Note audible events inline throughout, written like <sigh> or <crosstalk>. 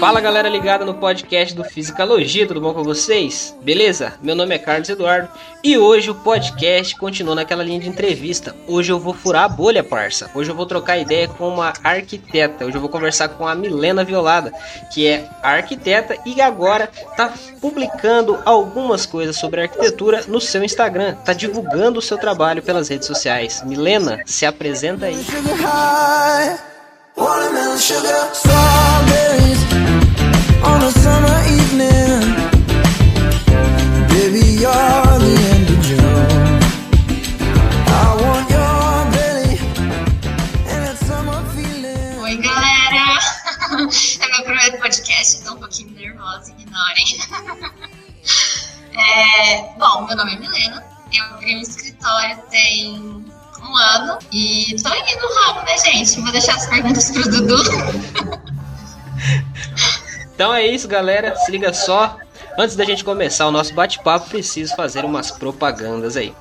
Fala galera ligada no podcast do Fisicalogia, tudo bom com vocês? Beleza? Meu nome é Carlos Eduardo e hoje o podcast continua naquela linha de entrevista. Hoje eu vou furar a bolha, parça. Hoje eu vou trocar ideia com uma arquiteta. Hoje eu vou conversar com a Milena Violada, que é arquiteta e agora tá publicando algumas coisas sobre arquitetura no seu Instagram. Tá divulgando o seu trabalho pelas redes sociais. Milena, se apresenta aí. Watermelon sugar, strawberries on a summer evening. Baby, you're the end of June. I want your belly summer feeling. Oi, galera! <laughs> É meu primeiro podcast, tô um pouquinho nervosa, ignorem. <laughs> É, bom, meu nome é Milena, eu abri um escritório tem um ano e tô indo no ramo, né, gente? Vou deixar as perguntas pro Dudu. Então é isso, galera. Se liga só. Antes da gente começar o nosso bate-papo, preciso fazer umas propagandas aí.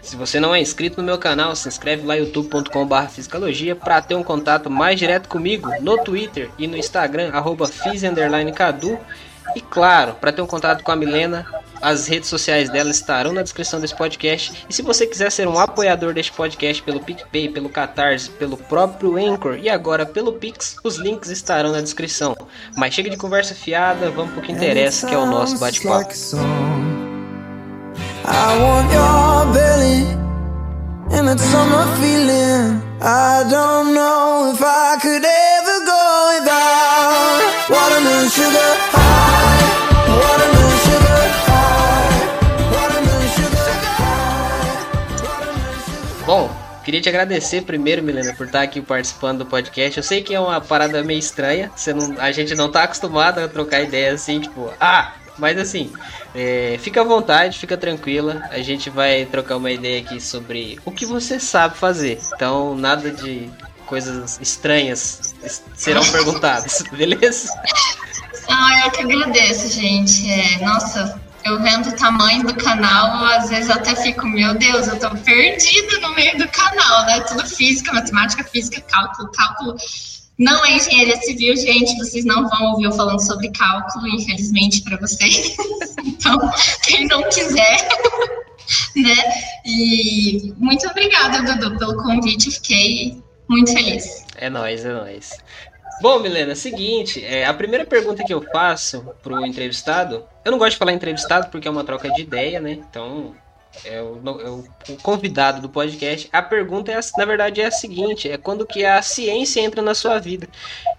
Se você não é inscrito no meu canal, se inscreve lá youtube.com.br fisicalogia para ter um contato mais direto comigo no Twitter e no Instagram, arroba. E claro, para ter um contato com a Milena, as redes sociais dela estarão na descrição desse podcast. E se você quiser ser um apoiador deste podcast pelo PicPay, pelo Catarse, pelo próprio Anchor e agora pelo Pix, os links estarão na descrição. Mas chega de conversa fiada, vamos pro que interessa, que é o nosso bate-papo. I want your belly and that summer feeling. I don't know if I could ever queria te agradecer primeiro, Milena, por estar aqui participando do podcast. Eu sei que é uma parada meio estranha, você não, a gente não tá acostumado a trocar ideia assim, tipo, ah, mas assim, é, fica à vontade, fica tranquila. A gente vai trocar uma ideia aqui sobre o que você sabe fazer. Então, nada de coisas estranhas serão <laughs> perguntadas, beleza? Ah, eu que agradeço, gente. É, nossa, eu vendo o tamanho do canal, às vezes eu até fico, meu Deus, eu tô perdida no meio do canal, né? Tudo física, matemática, física, cálculo, cálculo. Não é engenharia civil, gente. Vocês não vão ouvir eu falando sobre cálculo, infelizmente, para vocês. <laughs> Então, quem não quiser, <laughs> né? E muito obrigada, Dudu, pelo convite. Fiquei muito feliz. É nóis, é nóis. Bom, Milena, seguinte, é, a primeira pergunta que eu faço pro entrevistado, eu não gosto de falar entrevistado porque é uma troca de ideia, né? Então, é o, é o- convidado do podcast. A pergunta, é, na verdade, é a seguinte, é quando que a ciência entra na sua vida.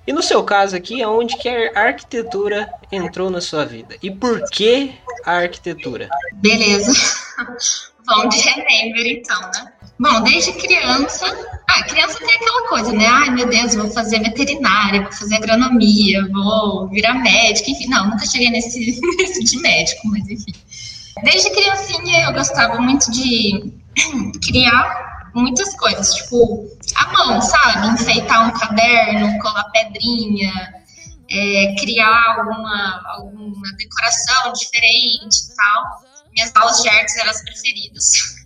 E no seu caso aqui, é onde que a arquitetura entrou na sua vida? E por que a arquitetura? Beleza. <laughs> Vamos de remember, então, né? Bom, desde criança. Ah, criança tem aquela coisa, né? Ai, meu Deus, vou fazer veterinária, vou fazer agronomia, vou virar médica, enfim. Não, nunca cheguei nesse, <laughs> nesse de médico, mas enfim. Desde criancinha eu gostava muito de <clears throat> criar muitas coisas, tipo, à mão, sabe? Enfeitar um caderno, colar pedrinha, é, criar alguma, alguma decoração diferente e tal. Minhas aulas de artes eram as preferidas. <laughs>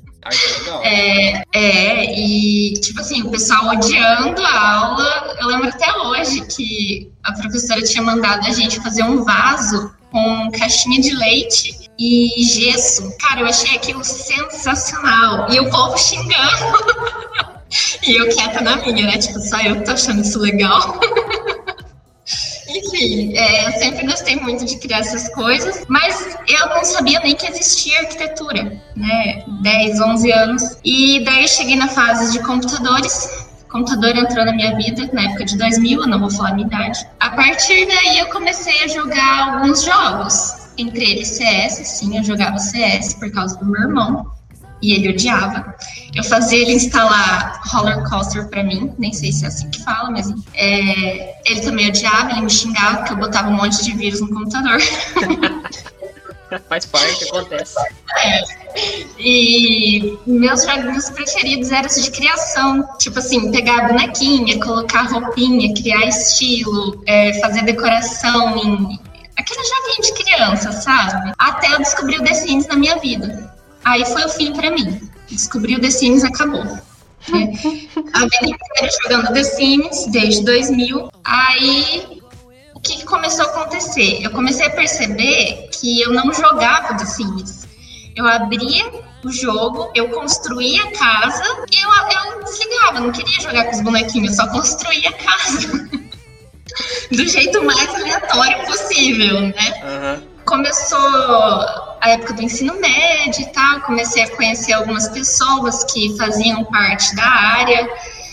É, é, e tipo assim, o pessoal odiando a aula. Eu lembro até hoje que a professora tinha mandado a gente fazer um vaso com caixinha de leite e gesso. Cara, eu achei aquilo sensacional. E o povo xingando. <laughs> e eu quieta na minha, né? Tipo, só eu que tô achando isso legal. <laughs> Enfim, é, eu sempre gostei muito de criar essas coisas, mas eu não sabia nem que existia arquitetura, né? 10, 11 anos. E daí cheguei na fase de computadores. Computador entrou na minha vida na época de 2000, eu não vou falar a minha idade. A partir daí eu comecei a jogar alguns jogos, entre eles CS, sim, eu jogava CS por causa do meu irmão. E ele odiava. Eu fazia ele instalar roller coaster pra mim, nem sei se é assim que fala, mas é, ele também odiava, ele me xingava porque eu botava um monte de vírus no computador. <laughs> Faz parte, acontece. É. E meus joguinhos preferidos eram os de criação. Tipo assim, pegar a bonequinha, colocar roupinha, criar estilo, é, fazer decoração em. Aquele joguinho de criança, sabe? Até eu descobri o The Sims na minha vida. Aí foi o fim pra mim. Descobri o The Sims acabou. É. A vida inteira jogando The Sims, desde 2000. Aí o que, começou a acontecer? Eu comecei a perceber que eu não jogava The Sims. Eu abria o jogo, eu construía a casa e eu, eu desligava. Não queria jogar com os bonequinhos, só construía a casa. <laughs> Do jeito mais aleatório possível, né? Uhum. Começou a época do ensino médio e tal, comecei a conhecer algumas pessoas que faziam parte da área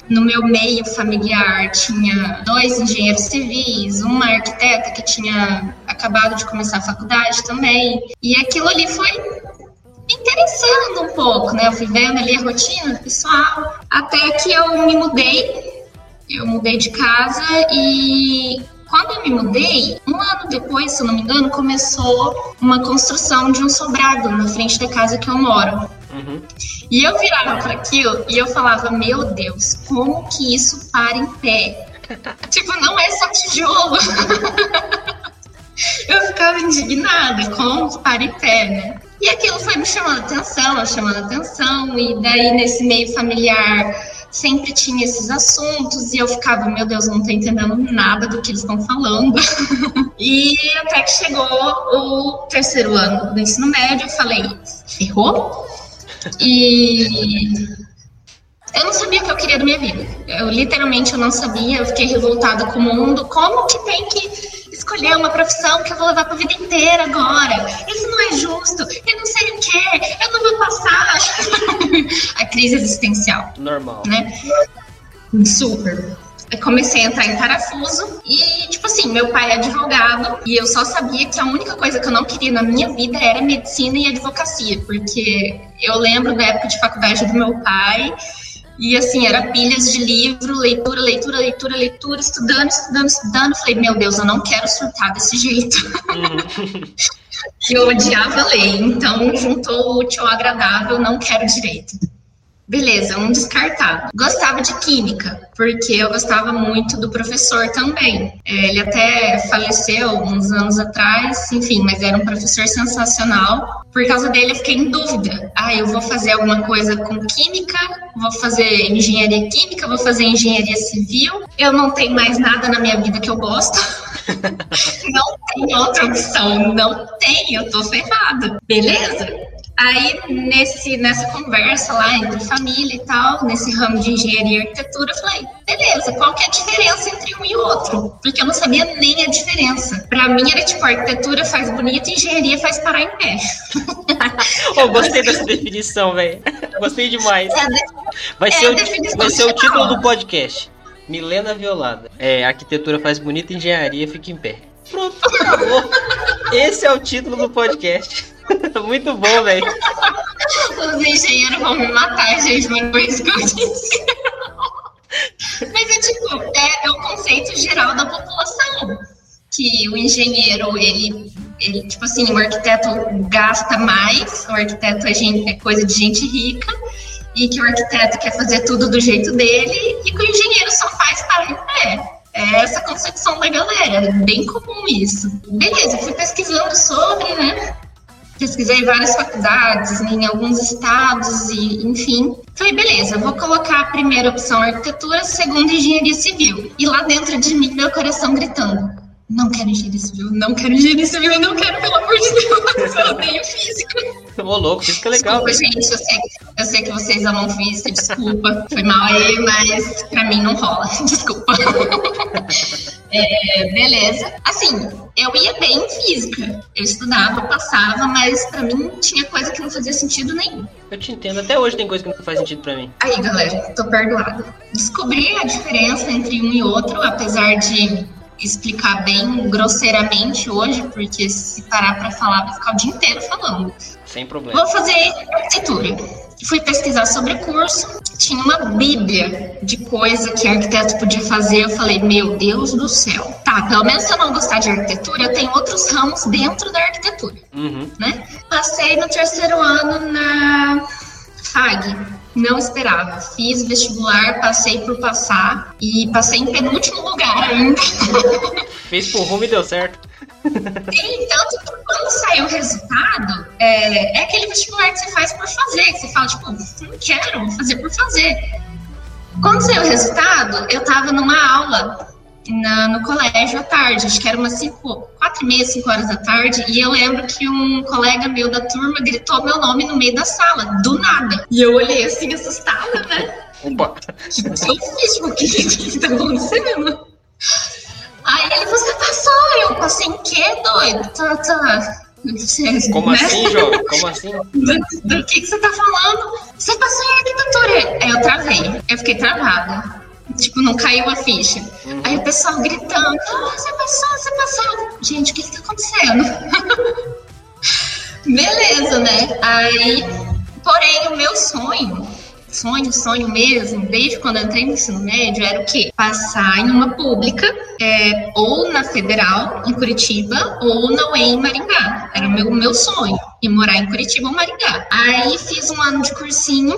no meu meio familiar tinha dois engenheiros civis, uma arquiteta que tinha acabado de começar a faculdade também. E aquilo ali foi me interessando um pouco, né? Eu fui vendo ali a rotina pessoal, até que eu me mudei. Eu mudei de casa e quando eu me mudei, um ano depois, se não me engano, começou uma construção de um sobrado na frente da casa que eu moro. Uhum. E eu virava para aquilo e eu falava, meu Deus, como que isso para em pé? <laughs> tipo, não é só tijolo. <laughs> eu ficava indignada, como para em pé, né? E aquilo foi me chamando atenção, chamando atenção, e daí nesse meio familiar sempre tinha esses assuntos e eu ficava, meu Deus, não tô entendendo nada do que eles estão falando. <laughs> e até que chegou o terceiro ano do ensino médio, eu falei, ferrou? E eu não sabia o que eu queria da minha vida. Eu literalmente eu não sabia, eu fiquei revoltada com o mundo. Como que tem que escolher uma profissão que eu vou levar para a vida inteira agora? Isso não é justo. Eu não sei o que, eu não vou passar. <laughs> a crise existencial. Normal. Né? Super comecei a entrar em parafuso e, tipo assim, meu pai é advogado e eu só sabia que a única coisa que eu não queria na minha vida era medicina e advocacia, porque eu lembro da época de faculdade do meu pai e, assim, era pilhas de livro, leitura, leitura, leitura, leitura, estudando, estudando, estudando. Falei, meu Deus, eu não quero surtar desse jeito. Uhum. <laughs> eu odiava ler, então juntou o útil ao agradável, não quero direito. Beleza, um descartado. Gostava de química, porque eu gostava muito do professor também. É, ele até faleceu uns anos atrás, enfim, mas era um professor sensacional. Por causa dele, eu fiquei em dúvida. Ah, eu vou fazer alguma coisa com química, vou fazer engenharia química, vou fazer engenharia civil. Eu não tenho mais nada na minha vida que eu gosto. <laughs> não tem outra opção, não tem, eu tô ferrada. Beleza? Aí, nesse, nessa conversa lá entre família e tal, nesse ramo de engenharia e arquitetura, eu falei, beleza, qual que é a diferença entre um e outro? Porque eu não sabia nem a diferença. Pra mim era tipo, arquitetura faz bonito engenharia faz parar em pé. <laughs> oh, gostei dessa definição, velho. <laughs> Gostei demais. É vai, ser é o, vai ser o título do podcast. Milena Violada. É, arquitetura faz bonito e engenharia fica em pé. Pronto, acabou. <laughs> Esse é o título do podcast. <laughs> Muito bom, velho. Os engenheiros vão me matar, gente, mas foi isso que eu disse. Mas é tipo, é, é o conceito geral da população. Que o engenheiro, ele, ele, tipo assim, o arquiteto gasta mais, o arquiteto é, gente, é coisa de gente rica, e que o arquiteto quer fazer tudo do jeito dele, e que o engenheiro só faz para em pé. É essa concepção da galera, é bem comum isso. Beleza, fui pesquisando sobre, né? Pesquisei várias faculdades em alguns estados e enfim. Falei, beleza, vou colocar a primeira opção arquitetura, segunda engenharia civil. E lá dentro de mim, meu coração gritando: não quero engenharia civil, não quero engenharia civil, eu não quero, pelo amor de Deus, eu odeio física. Ô, louco, física é legal. Desculpa, gente, eu sei, eu sei que vocês amam física, desculpa, foi mal aí, mas pra mim não rola, <laughs> desculpa. É, beleza. Assim, eu ia bem em física. Eu estudava, passava, mas para mim tinha coisa que não fazia sentido nenhum. Eu te entendo, até hoje tem coisa que não faz sentido para mim. Aí, galera, tô perdoada. Descobri a diferença entre um e outro, apesar de explicar bem grosseiramente hoje, porque se parar para falar vai ficar o dia inteiro falando. Sem problema. Vou fazer arquitetura. Fui pesquisar sobre o curso, tinha uma bíblia de coisa que arquiteto podia fazer. Eu falei, meu Deus do céu. Tá, pelo menos se eu não gostar de arquitetura, eu tenho outros ramos dentro da arquitetura, Uhum. né? Passei no terceiro ano na FAG. Não esperava. Fiz vestibular, passei por passar e passei em penúltimo lugar ainda. <laughs> Fez por rumo e deu certo. E tanto que quando saiu o resultado, é, é aquele vestibular que você faz por fazer, que você fala, tipo, não quero, vou fazer por fazer. Quando saiu o resultado, eu tava numa aula na- no colégio à tarde, acho que era umas 5, 4 e meia, 5 horas da tarde, e eu lembro que um colega meu da turma gritou meu nome no meio da sala, do nada. E eu olhei assim, assustada, né? Opa! Tipo, eu fiz, tipo, o que que tá acontecendo? Aí ele, você passou, eu passei em quê, doido? Tá, tá. Você, Como né? assim, jovem? Como assim? <laughs> Do, do que, que você tá falando? Você passou em arquitetura. Aí eu travei, eu fiquei travada. Tipo, não caiu a ficha. Aí o pessoal gritando, ah, você passou, você passou. Gente, o que que tá acontecendo? <laughs> Beleza, né? Aí, porém, o meu sonho, sonho, sonho mesmo, desde quando eu entrei no ensino médio, era o quê? Passar em uma pública, é, ou na Federal, em Curitiba, ou na UEM, em Maringá. Era o meu, meu sonho, e morar em Curitiba ou Maringá. Aí fiz um ano de cursinho,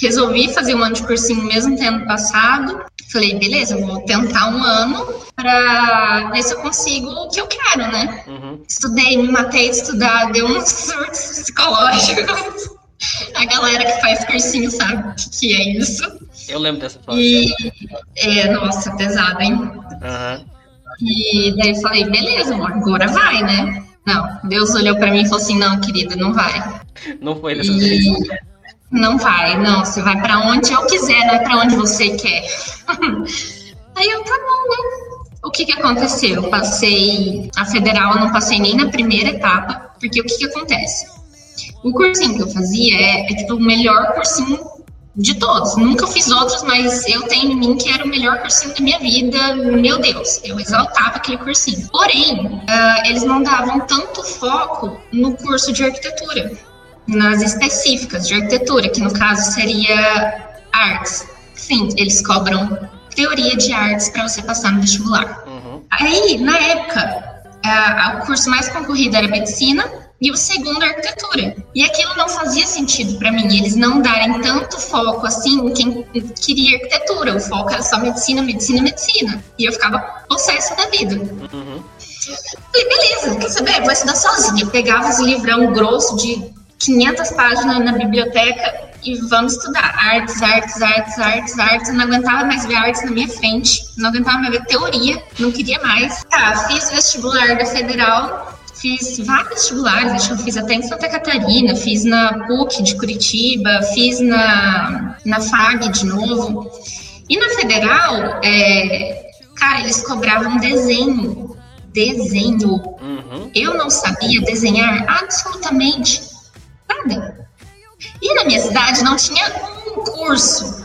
resolvi fazer um ano de cursinho mesmo tendo passado. Falei, beleza, vou tentar um ano para ver se eu consigo o que eu quero, né? Uhum. Estudei, me matei de estudar, deu uns <laughs> surtos psicológicos. A galera que faz cursinho sabe o que, que é isso. Eu lembro dessa fase. E, é, nossa, pesado, hein? Aham. E daí eu falei, beleza, amor, agora vai, né? Não, Deus olhou pra mim e falou assim: não, querida, não vai. Não foi dessa vez. Não vai, não, você vai pra onde eu quiser, não é pra onde você quer. <laughs> Aí eu, tá bom, né? O que que aconteceu? Eu passei a federal, eu não passei nem na primeira etapa, porque o que que acontece? O cursinho que eu fazia é, é tipo o melhor cursinho de todos. Nunca fiz outros, mas eu tenho em mim que era o melhor cursinho da minha vida. Meu Deus, eu exaltava aquele cursinho. Porém, ah, eles não davam tanto foco no curso de arquitetura, nas específicas de arquitetura, que no caso seria artes. Sim, eles cobram teoria de artes para você passar no vestibular. Uhum. Aí, na época, a- a- o curso mais concorrido era medicina e o segundo arquitetura. E aquilo não fazia sentido para mim, eles não darem tanto foco assim em quem queria arquitetura. O foco era só medicina, medicina, medicina. E eu ficava possessa da vida. Uhum. Falei, beleza, quer saber? Vou estudar sozinha. Pegava os livrão grosso de 500 páginas na biblioteca e vamos estudar. Artes, artes, artes, artes, artes. Eu não aguentava mais ver artes na minha frente. Não aguentava mais ver teoria. Não queria mais. Tá, fiz vestibular da Federal. Fiz vários vestibulares, acho que eu fiz até em Santa Catarina, fiz na PUC de Curitiba, fiz na, na FAG de novo. E na Federal, é, cara, eles cobravam desenho. Desenho. Uhum. Eu não sabia desenhar absolutamente nada. E na minha cidade não tinha um curso.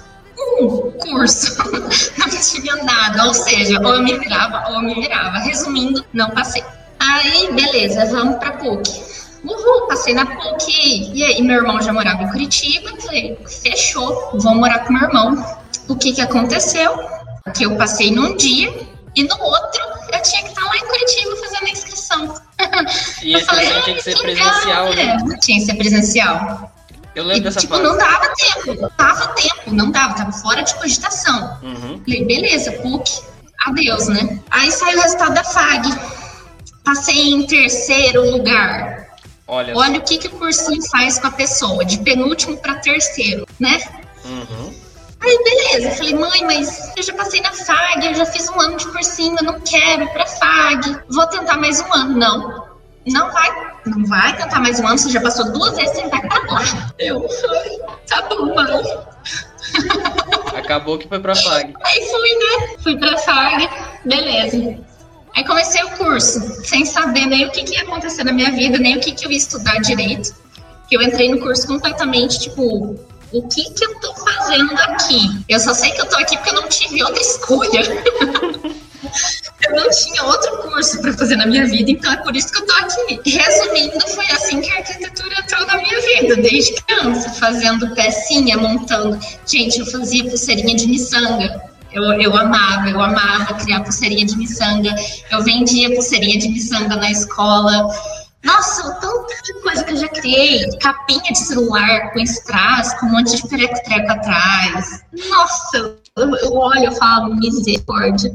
Um curso. <laughs> Não tinha nada. Ou seja, ou eu me virava ou eu me virava. Resumindo, não passei. Aí, beleza, vamos pra PUC. Uhul, passei na PUC. E aí, meu irmão já morava em Curitiba. Falei, fechou, vou morar com meu irmão. O que que aconteceu? Que eu passei num dia e no outro eu tinha que estar lá em Curitiba fazendo a inscrição. <laughs> E Eu esse falei, exame "Ah, tinha que ser presencial, né? tinha que ser presencial. Eu lembro E, dessa tipo, fase. não dava tempo. Não dava tempo, não dava. Tava fora de cogitação. Uhum. Falei, beleza, PUC, adeus, né? Aí saiu o resultado da FAG. Passei em terceiro lugar. Olha. Olha o que, que o cursinho faz com a pessoa, de penúltimo para terceiro, né? Uhum. Aí, beleza. Eu falei, mãe, mas eu já passei na FAG, eu já fiz um ano de cursinho, eu não quero ir pra FAG. Vou tentar mais um ano. Não. Não vai, não vai tentar mais um ano, você já passou duas vezes, você vai pra lá. Eu, "Ai, tá bom, mãe. Acabou que foi pra FAG. Aí fui, né? Fui pra FAG, beleza. Aí comecei o curso, sem saber nem o que, que ia acontecer na minha vida, nem o que, que eu ia estudar direito. Que eu entrei no curso completamente, tipo, o que que eu tô fazendo aqui? Eu só sei que eu tô aqui porque eu não tive outra escolha. <laughs> eu não tinha outro curso para fazer na minha vida, então é por isso que eu tô aqui. Resumindo, foi assim que a arquitetura entrou na minha vida, desde criança, fazendo pecinha, montando. Gente, eu fazia pulseirinha de miçanga. Eu, eu amava, eu amava criar pulseirinha de miçanga. Eu vendia pulseirinha de miçanga na escola. Nossa, tanta coisa que eu já criei. Capinha de celular com strass, com um monte de treco-treco atrás. Nossa, eu, eu olho e falo, misericórdia.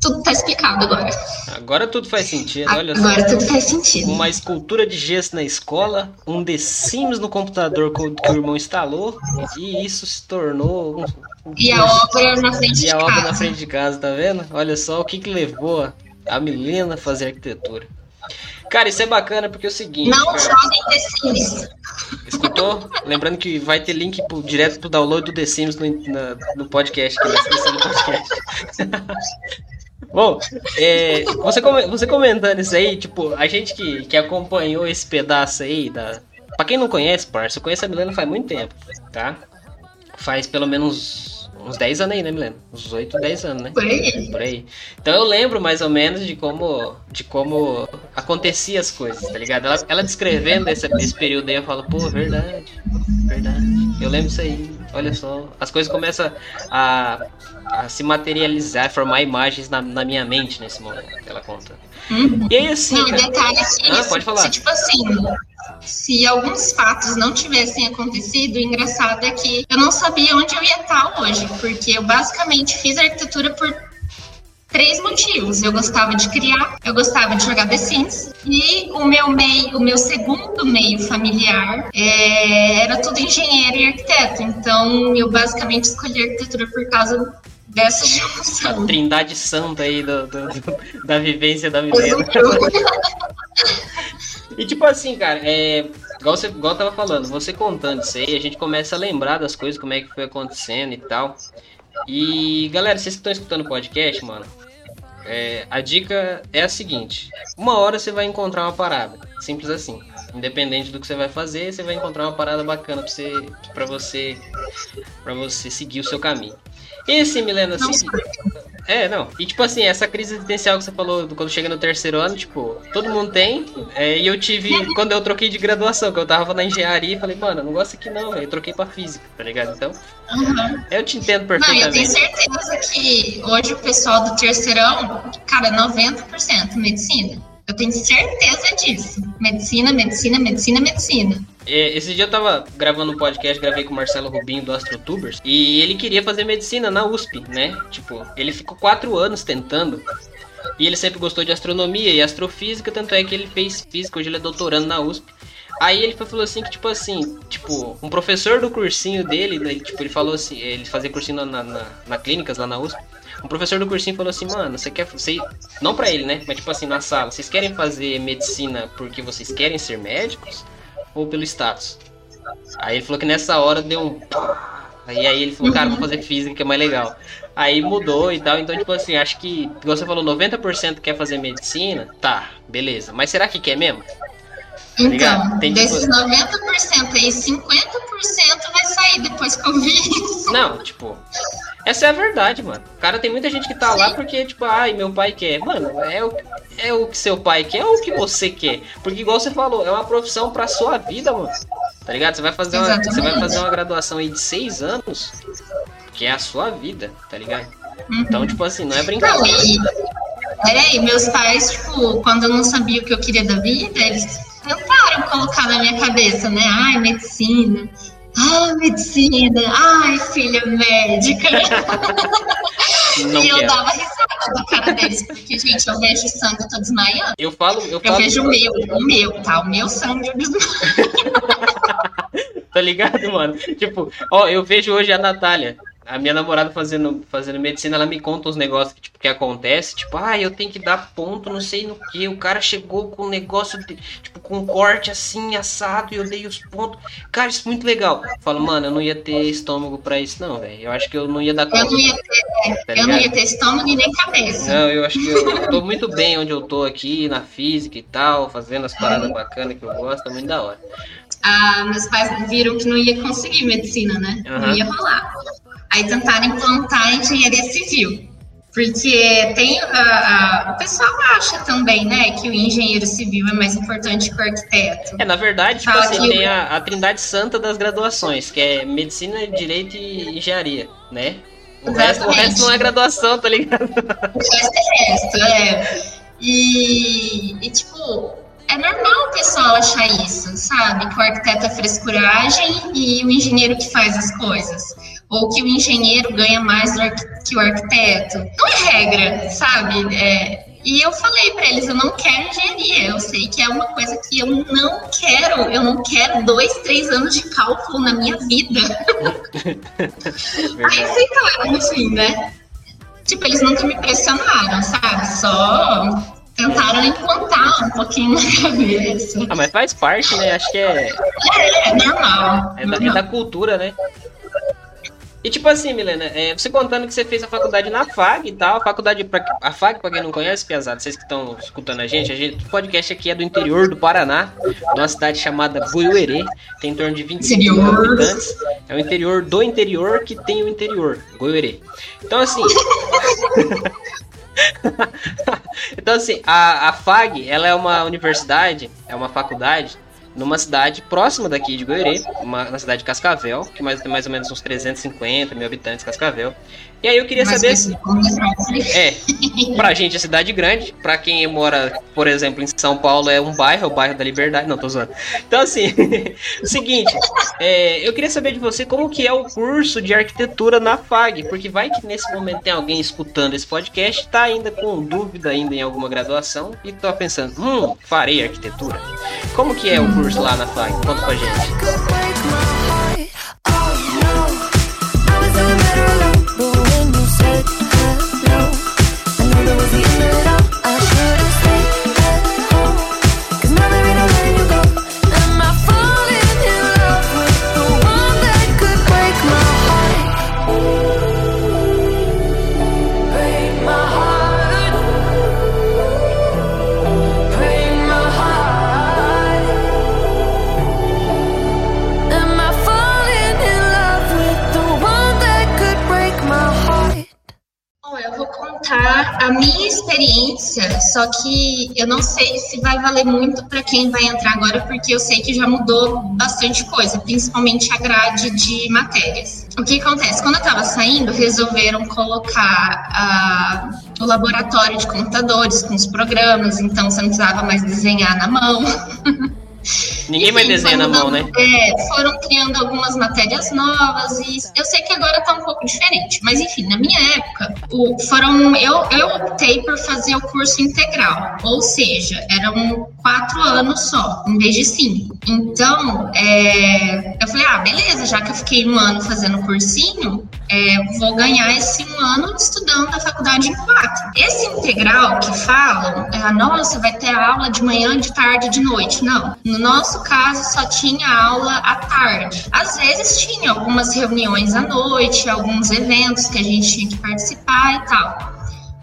Tudo tá explicado agora. Agora tudo faz sentido, olha agora só. tudo faz sentido. Uma escultura de gesso na escola, um The Sims no computador que o irmão instalou, e isso se tornou um, um e a obra na frente de casa. E a obra na frente de casa, tá vendo? Olha só o que, que levou a Milena a fazer arquitetura. Cara, isso é bacana porque é o seguinte. Não cara, joguem The Sims. Escutou? Lembrando que vai ter link pro, direto pro download do The Sims no, na, no podcast, aqui na descrição do podcast. <laughs> Bom, é, você, você comentando isso aí, tipo, a gente que, que acompanhou esse pedaço aí, da... pra quem não conhece, parça, eu conheço a Milena faz muito tempo, tá? Faz pelo menos uns 10 anos aí, né, Milena? Uns 8, 10 anos, né? Por aí. Por aí. Então eu lembro mais ou menos de como, de como acontecia as coisas, tá ligado? Ela, ela descrevendo esse, esse período aí, eu falo, pô, verdade, verdade. Eu lembro isso aí, olha só. As coisas começam a, a se materializar, formar imagens na, na minha mente nesse momento, ela conta. Uhum. E aí, assim. Não, detalhe que ah, pode falar. Se, tipo assim, se alguns fatos não tivessem acontecido, o engraçado é que eu não sabia onde eu ia estar hoje, porque eu basicamente fiz arquitetura por três motivos. Eu gostava de criar, eu gostava de jogar The Sims e o meu meio, o meu segundo meio familiar é, era tudo engenheiro e arquiteto. Então eu basicamente escolhi arquitetura por causa dessa <laughs> junção. A trindade santa aí do, do, do <laughs> da vivência da Milena. <laughs> E tipo assim, cara, é. Igual, você, igual eu tava falando, você contando isso aí, a gente começa a lembrar das coisas, como é que foi acontecendo e tal. E galera, vocês que estão escutando o podcast, mano, é, a dica é a seguinte: uma hora você vai encontrar uma parada, simples assim. Independente do que você vai fazer, você vai encontrar uma parada bacana pra você, pra você, pra você seguir o seu caminho. Esse, Milena, assim, é, não. E tipo assim, essa crise existencial que você falou quando chega no terceiro ano, tipo, todo mundo tem. É, e eu tive, quando eu troquei de graduação, que eu tava na engenharia, falei, mano, eu não gosto aqui não, eu troquei pra física, tá ligado? Então, uhum. eu te entendo perfeitamente. Não, eu tenho certeza que hoje o pessoal do terceirão, cara, 90% medicina. Eu tenho certeza disso. Medicina, medicina, medicina, medicina. É, esse dia eu tava gravando um podcast, gravei com o Marcelo Rubinho do AstroTubers, e ele queria fazer medicina na USP, né? Tipo, ele ficou quatro anos tentando. E ele sempre gostou de astronomia e astrofísica, tanto é que ele fez física, hoje ele é doutorando na USP. Aí ele falou assim que, tipo assim, tipo, um professor do cursinho dele, né, tipo, ele falou assim, ele fazia cursinho na, na, na clínicas lá na USP. Um professor do cursinho falou assim, mano, você quer. Você, não pra ele, né? Mas tipo assim, na sala, vocês querem fazer medicina porque vocês querem ser médicos? ou pelo status. Aí ele falou que nessa hora deu um. Aí, aí ele falou, cara, vou fazer física que é mais legal. Aí mudou e tal, então, tipo assim, acho que, igual você falou, 90% quer fazer medicina, tá, beleza. Mas será que quer mesmo? Tá então, Tem, desses tipo... 90% aí, 50% vai sair depois que eu vi isso. Não, tipo, essa é a verdade, mano. Cara, tem muita gente que tá Sim. lá porque, tipo, ai, meu pai quer. Mano, é o, é o que seu pai quer ou o que você quer? Porque, igual você falou, é uma profissão pra sua vida, mano. Tá ligado? Você vai fazer uma, você vai fazer uma graduação aí de seis anos, que é a sua vida, tá ligado? Uhum. Então, tipo assim, não é brincadeira. Peraí, meus pais, tipo, quando eu não sabia o que eu queria da vida, eles colocar na minha cabeça, né? Ai, medicina ah, medicina, ai, filha médica. <laughs> Não e eu quero. dava risada da cara deles, porque, gente, eu vejo sangue, eu tô desmaiando. Eu falo, eu, eu falo... vejo o meu, o meu, tá? O meu sangue, eu desmaio. <laughs> tá ligado, mano? Tipo, ó, eu vejo hoje a Natália a minha namorada fazendo, fazendo medicina, ela me conta uns negócios que, tipo, que acontece, tipo, ah, eu tenho que dar ponto, não sei no que, o cara chegou com um negócio, de, tipo, com um corte assim, assado, e eu dei os pontos. Cara, isso é muito legal. Eu falo, mano, eu não ia ter estômago pra isso, não, velho. Eu acho que eu não ia dar conta. Eu não ia ter, tá eu não ia ter estômago e nem cabeça. Não, eu acho que eu, eu tô muito bem onde eu tô aqui, na física e tal, fazendo as paradas bacanas que eu gosto, é muito da hora. Ah, meus pais viram que não ia conseguir medicina, né? Uhum. Não ia rolar. Aí tentaram implantar a engenharia civil. Porque tem a, a, o pessoal acha também, né, que o engenheiro civil é mais importante que o arquiteto. É, na verdade, tipo assim, tem a, a trindade santa das graduações, que é medicina, direito e engenharia, né? O resto, o resto, não é graduação, tá ligado? O resto é resto, é. E, e tipo, é normal o pessoal achar isso, sabe? Que o arquiteto é frescuragem e o engenheiro que faz as coisas. Ou que o engenheiro ganha mais que o arquiteto. Não é regra, sabe? É, e eu falei para eles, eu não quero engenharia. Eu sei que é uma coisa que eu não quero. Eu não quero dois, três anos de cálculo na minha vida. <laughs> Aí aceitaram, enfim, né? Tipo, eles nunca me pressionaram, sabe? Só tentaram implantar um pouquinho na <laughs> cabeça. Ah, mas faz parte, né? Acho que é. É, é normal. É da, é da cultura, né? E tipo assim, Milena, é, você contando que você fez a faculdade na FAG e tal, a faculdade, pra, a FAG, pra quem não conhece, Piazada, vocês que estão escutando a gente, a gente, o podcast aqui é do interior do Paraná, de uma cidade chamada Goiuerê, tem em torno de 25 mil habitantes, é o interior do interior que tem o interior, Goiuerê. Então assim... <laughs> então, assim, a, a FAG, ela é uma universidade, é uma faculdade numa cidade próxima daqui de Goiânia, na cidade de Cascavel, que mais, tem mais ou menos uns 350 mil habitantes, Cascavel. E aí eu queria Mas saber. Se... É, pra gente é cidade grande, pra quem mora, por exemplo, em São Paulo é um bairro, é o bairro da Liberdade. Não, tô zoando. Então, assim, o <laughs> seguinte, é, eu queria saber de você como que é o curso de arquitetura na FAG, porque vai que nesse momento tem alguém escutando esse podcast, tá ainda com dúvida ainda em alguma graduação e tá pensando, hum, farei arquitetura. Como que é o curso lá na FAG? Conta pra gente. take a minha experiência, só que eu não sei se vai valer muito para quem vai entrar agora, porque eu sei que já mudou bastante coisa, principalmente a grade de matérias. O que acontece? Quando eu estava saindo, resolveram colocar uh, o laboratório de computadores com os programas, então você não precisava mais desenhar na mão. <laughs> Ninguém mais desenha na mão, né? É, foram criando algumas matérias novas e eu sei que agora tá um pouco diferente, mas enfim, na minha época, o, foram eu, eu optei por fazer o curso integral, ou seja, eram quatro anos só, em vez de cinco. Então, é, eu falei, ah, beleza, já que eu fiquei um ano fazendo cursinho, é, vou ganhar esse um ano estudando a faculdade em quatro. Esse integral que falam, é, nossa, vai ter aula de manhã, de tarde, de noite. Não. No nosso caso, só tinha aula à tarde. Às vezes tinha algumas reuniões à noite, alguns eventos que a gente tinha que participar e tal.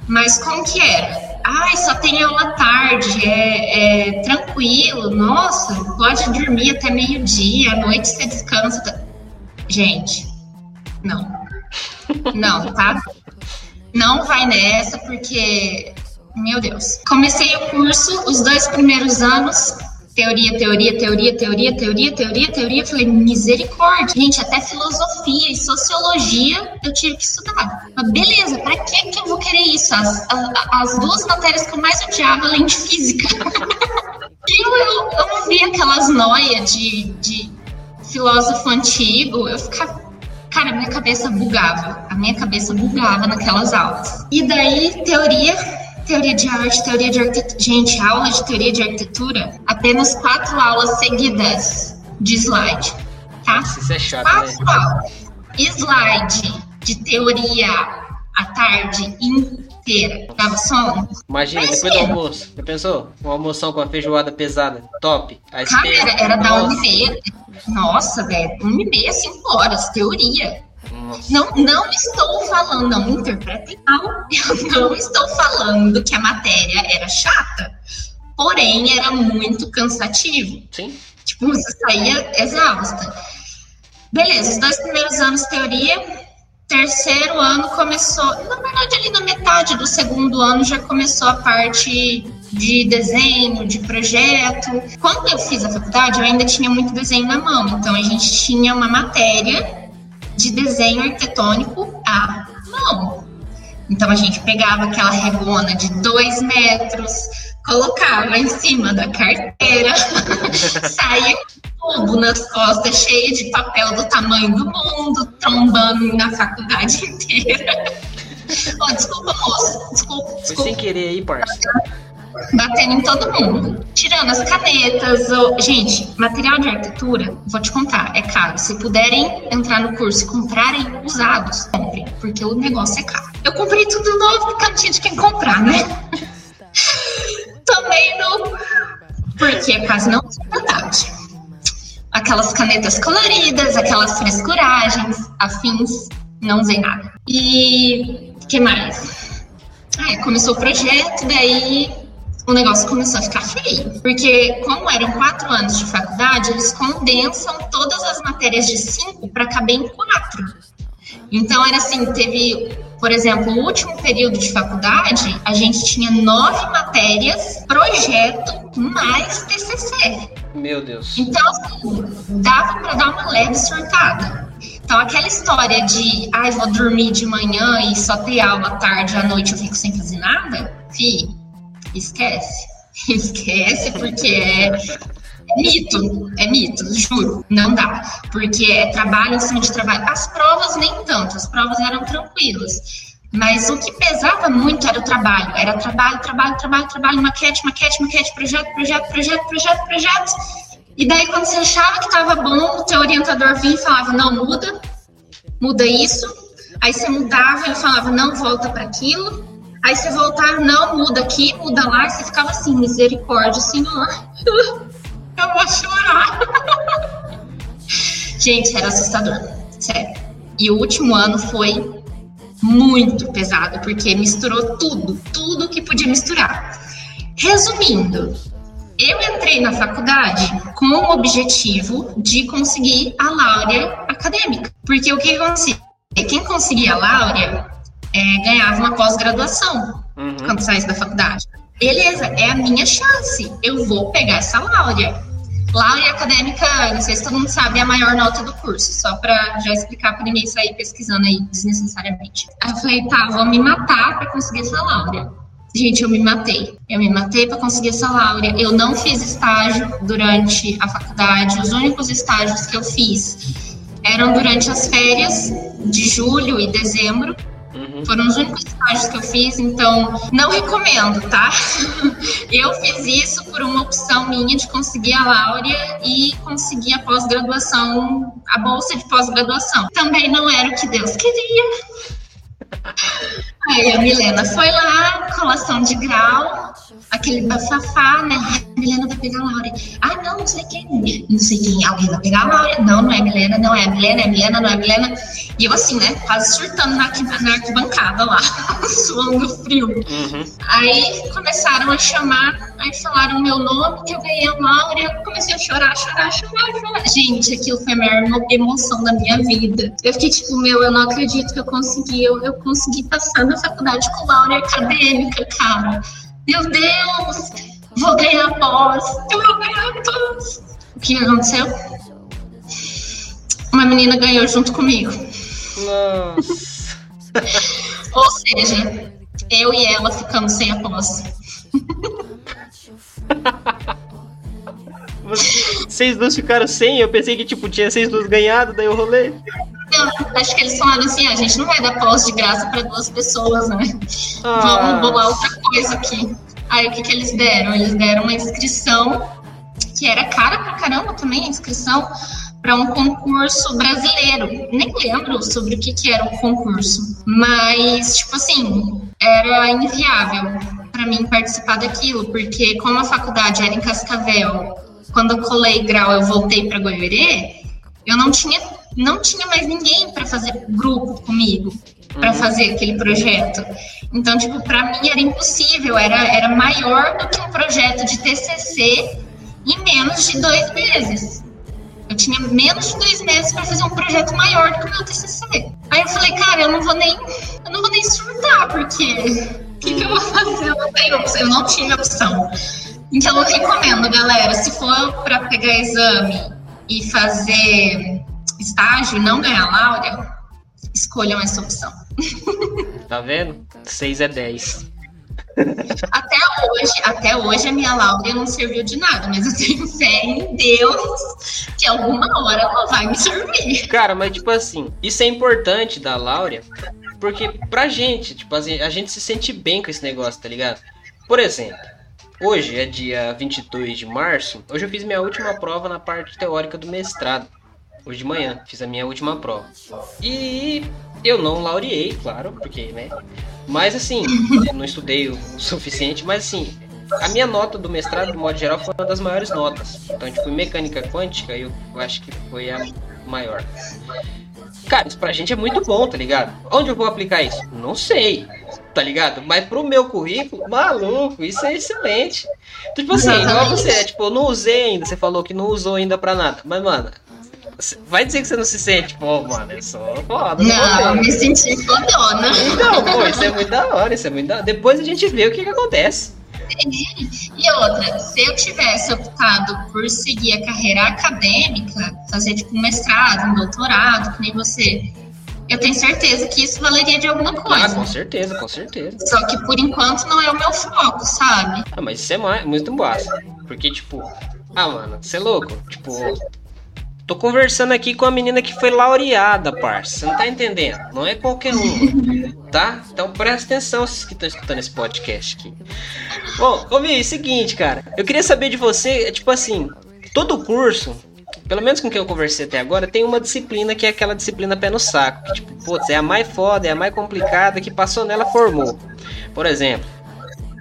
Mas como que era? Ai, só tem aula tarde, é, é tranquilo, nossa, pode dormir até meio-dia, à noite você descansa. Gente, não. Não, tá? Não vai nessa, porque, meu Deus. Comecei o curso, os dois primeiros anos, teoria, teoria, teoria, teoria, teoria, teoria, teoria. Falei, misericórdia. Gente, até filosofia e sociologia eu tive que estudar. Mas beleza, pra que que eu vou querer isso? As, as, as duas matérias que eu mais odiava, além de física. <laughs> eu, eu, eu não vi aquelas noias de, de filósofo antigo, eu ficava Cara, minha cabeça bugava. A minha cabeça bugava naquelas aulas. E daí, teoria, teoria de arte, teoria de arquitetura. Gente, aula de teoria de arquitetura, apenas quatro aulas seguidas de slide. Tá? Isso é chato, quatro né? aulas. Slide de teoria à tarde inteira. Dava sono? Imagina, Mas depois do almoço. Já pensou? Uma almoção com a feijoada pesada. Top. Aí Cara, era, era da uma e meia. Nossa, velho, uma e meia, cinco horas, teoria. Não, não estou falando, não interpretem mal, eu não estou falando que a matéria era chata, porém era muito cansativo. Sim. Tipo, você saía exausta. Beleza, os dois primeiros anos teoria, terceiro ano começou, na verdade, ali na metade do segundo ano já começou a parte de desenho, de projeto. Quando eu fiz a faculdade, eu ainda tinha muito desenho na mão, então a gente tinha uma matéria de desenho arquitetônico à mão. Então a gente pegava aquela regona de dois metros, colocava em cima da carteira, <laughs> saía tubo nas costas, cheio de papel do tamanho do mundo, trombando na faculdade <laughs> inteira. oh, desculpa, moço. Desculpa, desculpa. Foi sem querer aí, parça. Batendo em todo mundo. Tirando as canetas. Ou... Gente, material de arquitetura, vou te contar, é caro. Se puderem entrar no curso e comprarem usados, comprem, porque o negócio é caro. Eu comprei tudo novo porque não tinha de quem comprar, né? <laughs> Também no. Porque a casa não é verdade aquelas canetas coloridas, aquelas frescuragens, afins, não usei nada. E que mais? Ah, começou o projeto, daí o negócio começou a ficar feio. Porque, como eram quatro anos de faculdade, eles condensam todas as matérias de cinco para caber em quatro. Então, era assim: teve, por exemplo, o último período de faculdade, a gente tinha nove matérias, projeto mais TCC. Meu Deus. Então, assim, dava para dar uma leve surtada. Então, aquela história de, ai, ah, vou dormir de manhã e só ter aula à tarde, à noite eu fico sem fazer nada, fi, esquece. <laughs> Esquece, porque é, é mito, é mito, juro, não dá. Porque é trabalho em cima de trabalho. As provas nem tanto, as provas eram tranquilas. Mas o que pesava muito era o trabalho. Era trabalho, trabalho, trabalho, trabalho, maquete, maquete, maquete, projeto, projeto, projeto, projeto, projeto. E daí, quando você achava que estava bom, o teu orientador vinha e falava, não, muda, muda isso. Aí você mudava, ele falava, não, volta para aquilo. Aí você voltava, não, muda aqui, muda lá. Você ficava assim, misericórdia, Senhor. <laughs> Eu vou chorar. <laughs> Gente, era assustador, sério. E o último ano foi muito pesado, porque misturou tudo, tudo que podia misturar. Resumindo, eu entrei na faculdade com o objetivo de conseguir a Láurea acadêmica. Porque o que acontecia? Quem conseguia a Láurea é, ganhava uma pós-graduação uhum. quando saísse da faculdade. Beleza, é a minha chance. Eu vou pegar essa Láurea. Laure acadêmica, não sei se todo mundo sabe, é a maior nota do curso, só para já explicar para ninguém sair pesquisando aí desnecessariamente. Aí eu falei, tá, vou me matar para conseguir essa Laure. Gente, eu me matei. Eu me matei para conseguir essa Laure. Eu não fiz estágio durante a faculdade. Os únicos estágios que eu fiz eram durante as férias de julho e dezembro Uhum. Foram os únicos estágios que eu fiz, então não recomendo, tá? <laughs> eu fiz isso por uma opção minha de conseguir a Láurea e conseguir a pós-graduação, a bolsa de pós-graduação. Também não era o que Deus queria. Aí a Milena foi lá, colação de grau, aquele bafafá, né? a Milena vai pegar a Laura. Ah, não, não sei quem. Não sei quem. Alguém vai pegar a Laura. Não, não é Milena, não é Milena, é Milena, não é Milena. E eu assim, né? Quase surtando na, na arquibancada lá, <laughs> suando frio. Uhum. Aí começaram a chamar, aí falaram meu nome, que eu ganhei a Laura, e eu comecei a chorar, chorar, chorar, chorar. Gente, aquilo foi a maior emoção da minha vida. Eu fiquei tipo, meu, eu não acredito que eu consegui, eu, eu consegui passar na faculdade com Laura acadêmica, cara. Meu Deus, vou ganhar pós, eu vou ganhar todos. O que aconteceu? Uma menina ganhou junto comigo. Nossa. Ou seja, eu e ela ficamos sem a pós. Vocês duas ficaram sem? Eu pensei que tipo, tinha seis duas ganhado, daí eu rolei. Não, acho que eles falaram assim, a gente não vai dar pós de graça para duas pessoas, né? Ah. Vamos bolar outra coisa aqui. Aí o que, que eles deram? Eles deram uma inscrição que era cara pra caramba também, a inscrição para um concurso brasileiro. Nem lembro sobre o que, que era o concurso, mas, tipo assim, era inviável para mim participar daquilo, porque como a faculdade era em Cascavel, quando eu colei grau eu voltei para Goiânia, eu não tinha não tinha mais ninguém para fazer grupo comigo, para uhum. fazer aquele projeto. Então, tipo, para mim era impossível, era, era maior do que um projeto de TCC em menos de dois meses. Eu tinha menos de dois meses para fazer um projeto maior do que o meu TCC. Aí eu falei, cara, eu não vou nem, eu não vou nem surtar, porque o que, que eu vou fazer? Eu não tenho opção, eu não tinha opção. Então eu recomendo, galera, se for para pegar exame e fazer estágio e não ganhar Laura, escolham essa opção. Tá vendo? 6 é 10. Até hoje, até hoje a minha Laura não serviu de nada, mas eu tenho fé em Deus que alguma hora ela vai me servir. Cara, mas tipo assim, isso é importante da Laura, porque pra gente, tipo, a gente se sente bem com esse negócio, tá ligado? Por exemplo, hoje é dia 22 de março, hoje eu fiz minha última prova na parte teórica do mestrado. Hoje de manhã, fiz a minha última prova. E eu não laureei, claro, porque, né? Mas assim, não estudei o suficiente, mas assim, a minha nota do mestrado, de modo geral, foi uma das maiores notas. Então, tipo, em mecânica quântica, eu acho que foi a maior. Cara, isso pra gente é muito bom, tá ligado? Onde eu vou aplicar isso? Não sei, tá ligado? Mas pro meu currículo, maluco, isso é excelente. Tipo assim, igual você, tipo, eu não usei ainda, você falou que não usou ainda pra nada. Mas, mano, Vai dizer que você não se sente, pô, mano, eu sou foda. Não, eu me senti fodona. Então, pô, isso é muito da hora, isso é muito da hora. Depois a gente vê o que que acontece. E outra, se eu tivesse optado por seguir a carreira acadêmica, fazer tipo um mestrado, um doutorado, que nem você, eu tenho certeza que isso valeria de alguma coisa. Ah, com certeza, com certeza. Só que por enquanto não é o meu foco, sabe? Ah, mas isso é muito massa. Porque, tipo, ah, mano, você é louco. Tipo, Tô conversando aqui com a menina que foi laureada, parça. Você não tá entendendo? Não é qualquer uma, tá? Então presta atenção, vocês que estão escutando esse podcast aqui. Bom, ô é o seguinte, cara. Eu queria saber de você, é tipo assim, todo curso, pelo menos com quem eu conversei até agora, tem uma disciplina que é aquela disciplina pé no saco. Que, tipo, putz, é a mais foda, é a mais complicada, que passou nela, formou. Por exemplo,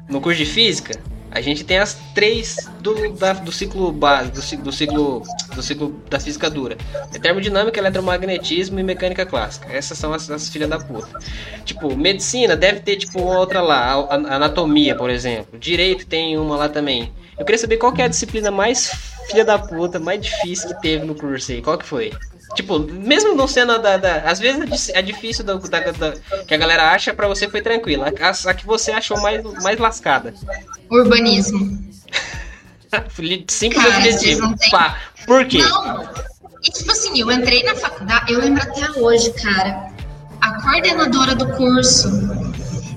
no curso de física, a gente tem as três do, da, do ciclo base, do, do, ciclo do ciclo da física dura. É termodinâmica, eletromagnetismo e mecânica clássica. Essas são as, as filhas da puta. Tipo, medicina deve ter tipo outra lá, a, a, anatomia, por exemplo. Direito tem uma lá também. Eu queria saber qual que é a disciplina mais filha da puta, mais difícil que teve no curso aí. Qual que foi? Tipo, mesmo não sendo da. da às vezes é difícil da, da, da, que a galera acha, pra você foi tranquila. A, a que você achou mais, mais lascada. Urbanismo. <laughs> Simples Cara, objetivo. Pá. Por quê? Não. E tipo assim, eu entrei na faculdade, eu lembro até hoje, cara. A coordenadora do curso,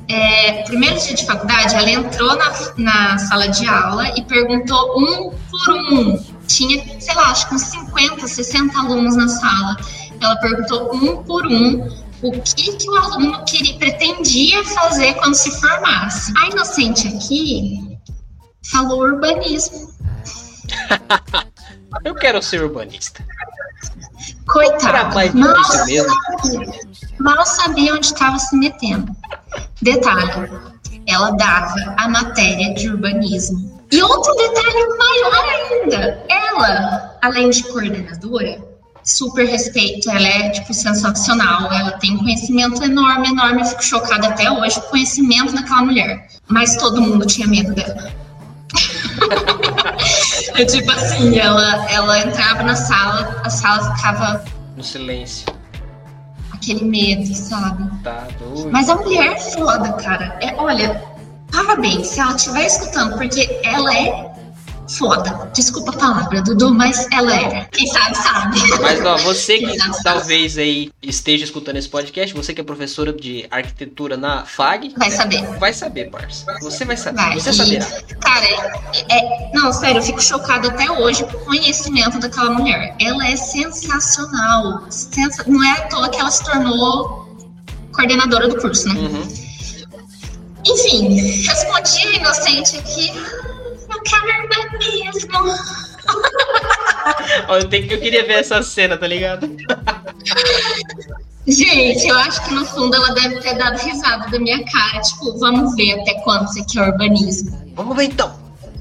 é, primeiro dia de faculdade, ela entrou na, na sala de aula e perguntou um por um tinha, sei lá, acho que uns 50, 60 alunos na sala. Ela perguntou um por um o que, que o aluno queria, pretendia fazer quando se formasse. A inocente aqui falou urbanismo. <laughs> Eu quero ser urbanista. Coitado, mal, sabia, mal sabia onde estava se metendo. Detalhe, ela dava a matéria de urbanismo e outro detalhe maior ainda, ela, além de coordenadora, super respeito, ela é, tipo, sensacional, ela tem um conhecimento enorme, enorme, eu fico chocada até hoje com o conhecimento daquela mulher, mas todo mundo tinha medo dela. <laughs> é tipo assim, ela, ela entrava na sala, a sala ficava... No silêncio. Aquele medo, sabe? Tá doido. Mas a mulher é foda, cara. É, olha, parabéns se ela estiver escutando, porque ela é foda. Desculpa a palavra, Dudu, mas ela era. Quem sabe, sabe. Mas, ó, você que talvez aí esteja escutando esse podcast, você que é professora de arquitetura na FAG. Vai saber. Vai saber, parça. Você vai saber. Vai. Você saberá. Cara, é, é, não, sério, eu fico chocada até hoje com o conhecimento daquela mulher. Ela é sensacional. Sensa... Não é à toa que ela se tornou coordenadora do curso, né? Uhum. Enfim, respondi inocente aqui. Eu quero mesmo. Olha, eu, queria ver essa cena, tá ligado? Gente, eu acho que no fundo ela deve ter dado risada da minha cara. Tipo, vamos ver até quando você quer urbanismo. Vamos ver então.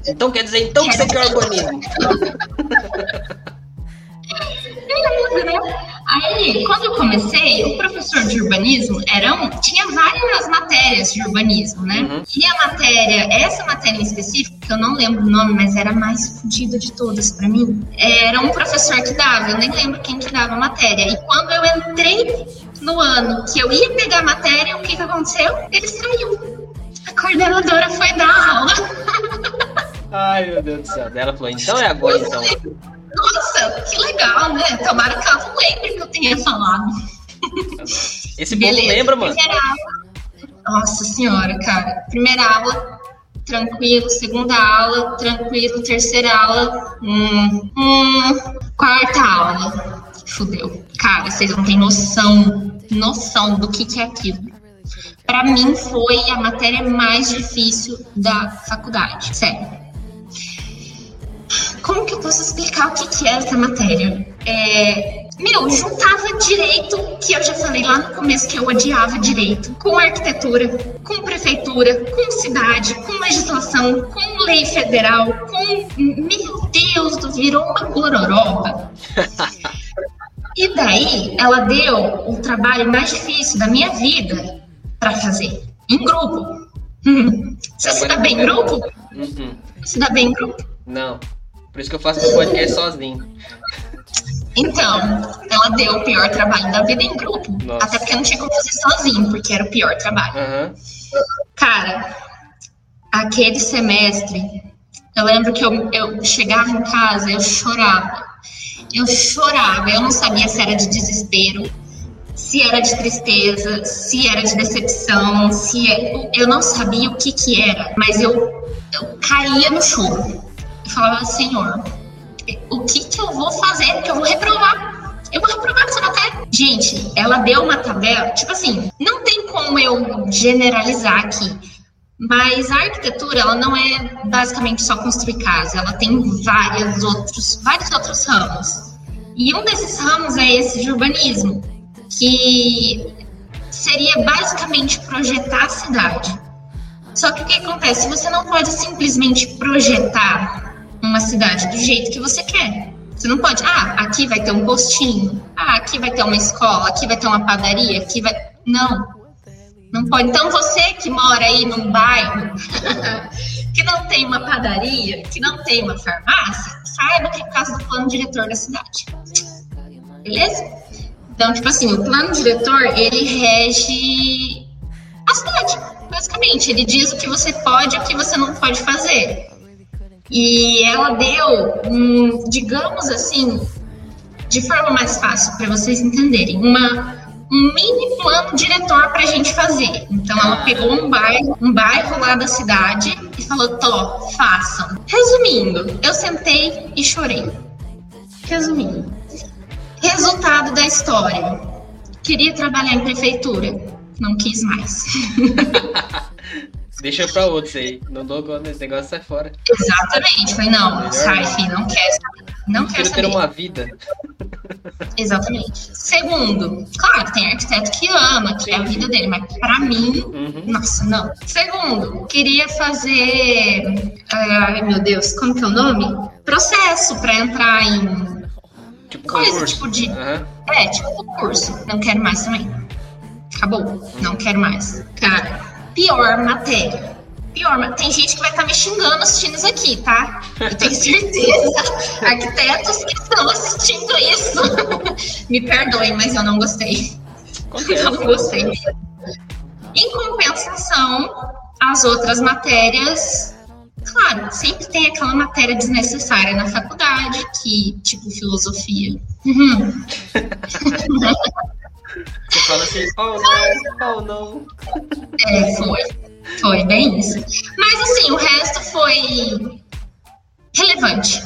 Então quer dizer então que você quer urbanismo. <laughs> Beleza, né? Aí quando eu comecei, o professor de urbanismo era um, tinha várias matérias de urbanismo, né? Uhum. E a matéria, essa matéria em específico, que eu não lembro o nome, mas era a mais fodida de todas pra mim, era um professor que dava, eu nem lembro quem que dava a matéria. E quando eu entrei no ano que eu ia pegar a matéria, o que que aconteceu? Ele saiu. A coordenadora foi dar aula. Ai, meu Deus do céu. Ela falou, então é agora, então. Nossa, que legal, né? Tomara que ela não lembre que eu tenha falado. Esse povo lembra, mano. Primeira aula. Nossa senhora, cara. Primeira aula, tranquilo. Segunda aula, tranquilo. Terceira aula, hum, hum. Quarta aula, fudeu. Cara, vocês não têm noção, noção do que, que é aquilo. Pra mim foi a matéria mais difícil da faculdade, sério. Como que eu posso explicar o que, que é essa matéria? É, meu, juntava direito, que eu já falei lá no começo que eu odiava direito, com arquitetura, com prefeitura, com cidade, com legislação, com lei federal, com. Meu Deus, do virou uma gororoba. <laughs> E daí, ela deu o trabalho mais difícil da minha vida para fazer, em grupo. Hum. <laughs> Você se dá bem em grupo? Uhum. Se dá bem em grupo. Não. Por isso que eu faço meu podcast sozinho. Então, ela deu o pior trabalho da vida em grupo. Nossa. Até porque eu não tinha como fazer sozinho, porque era o pior trabalho. Aham. Cara, aquele semestre, eu lembro que eu, eu chegava em casa, eu chorava. Eu chorava, eu não sabia se era de desespero, se era de tristeza, se era de decepção, se é- eu não sabia o que que era, mas eu, eu caía no choro. Eu falava, Senhor, o que que eu vou fazer? Porque eu vou reprovar. Eu vou reprovar essa matéria. Gente, ela deu uma tabela, tipo assim, não tem como eu generalizar aqui, mas a arquitetura, ela não é basicamente só construir casa, ela tem vários outros, vários outros ramos. E um desses ramos é esse de urbanismo, que seria basicamente projetar a cidade. Só que o que acontece? Você não pode simplesmente projetar uma cidade do jeito que você quer. Você não pode, ah, aqui vai ter um postinho, ah, aqui vai ter uma escola, aqui vai ter uma padaria, aqui vai. Não. Não pode. Então você que mora aí num bairro <laughs> que não tem uma padaria, que não tem uma farmácia, saiba que é por causa do plano diretor da cidade. Beleza? Então, tipo assim, o plano diretor, ele rege a cidade, basicamente. Ele diz o que você pode e o que você não pode fazer. E ela deu, um, digamos assim, de forma mais fácil para vocês entenderem, uma, um mini plano diretor para a gente fazer. Então ela pegou um bairro, um bairro lá da cidade e falou: "Tô, façam". Resumindo, eu sentei e chorei. Resumindo, resultado da história: queria trabalhar em prefeitura, não quis mais. <laughs> Deixa pra outros aí. Não dou conta desse negócio, sai fora. Exatamente. Falei, não, Melhor sai, filho, não quer saber. Não quer ter uma vida. Exatamente. Segundo, claro, tem arquiteto que ama, que é a vida dele, mas pra mim, Uhum. nossa, não. Segundo, queria fazer. Ai, meu Deus, como que é o nome? Processo pra entrar em. Tipo Coisa, concurso. tipo de- Aham. É, tipo concurso. Não quero mais também. Acabou. Não quero mais. Cara, pior matéria. Pior, tem gente que vai estar me xingando assistindo isso aqui, tá? Eu tenho certeza. <laughs> Arquitetos que estão assistindo isso. <laughs> me perdoem, mas eu não gostei. Acontece. Eu não gostei. Em compensação, as outras matérias, claro, sempre tem aquela matéria desnecessária na faculdade, que, tipo, filosofia. Uhum. <laughs> Você fala assim, oh não, oh não. É, foi. Foi bem isso. Mas assim, o resto foi relevante.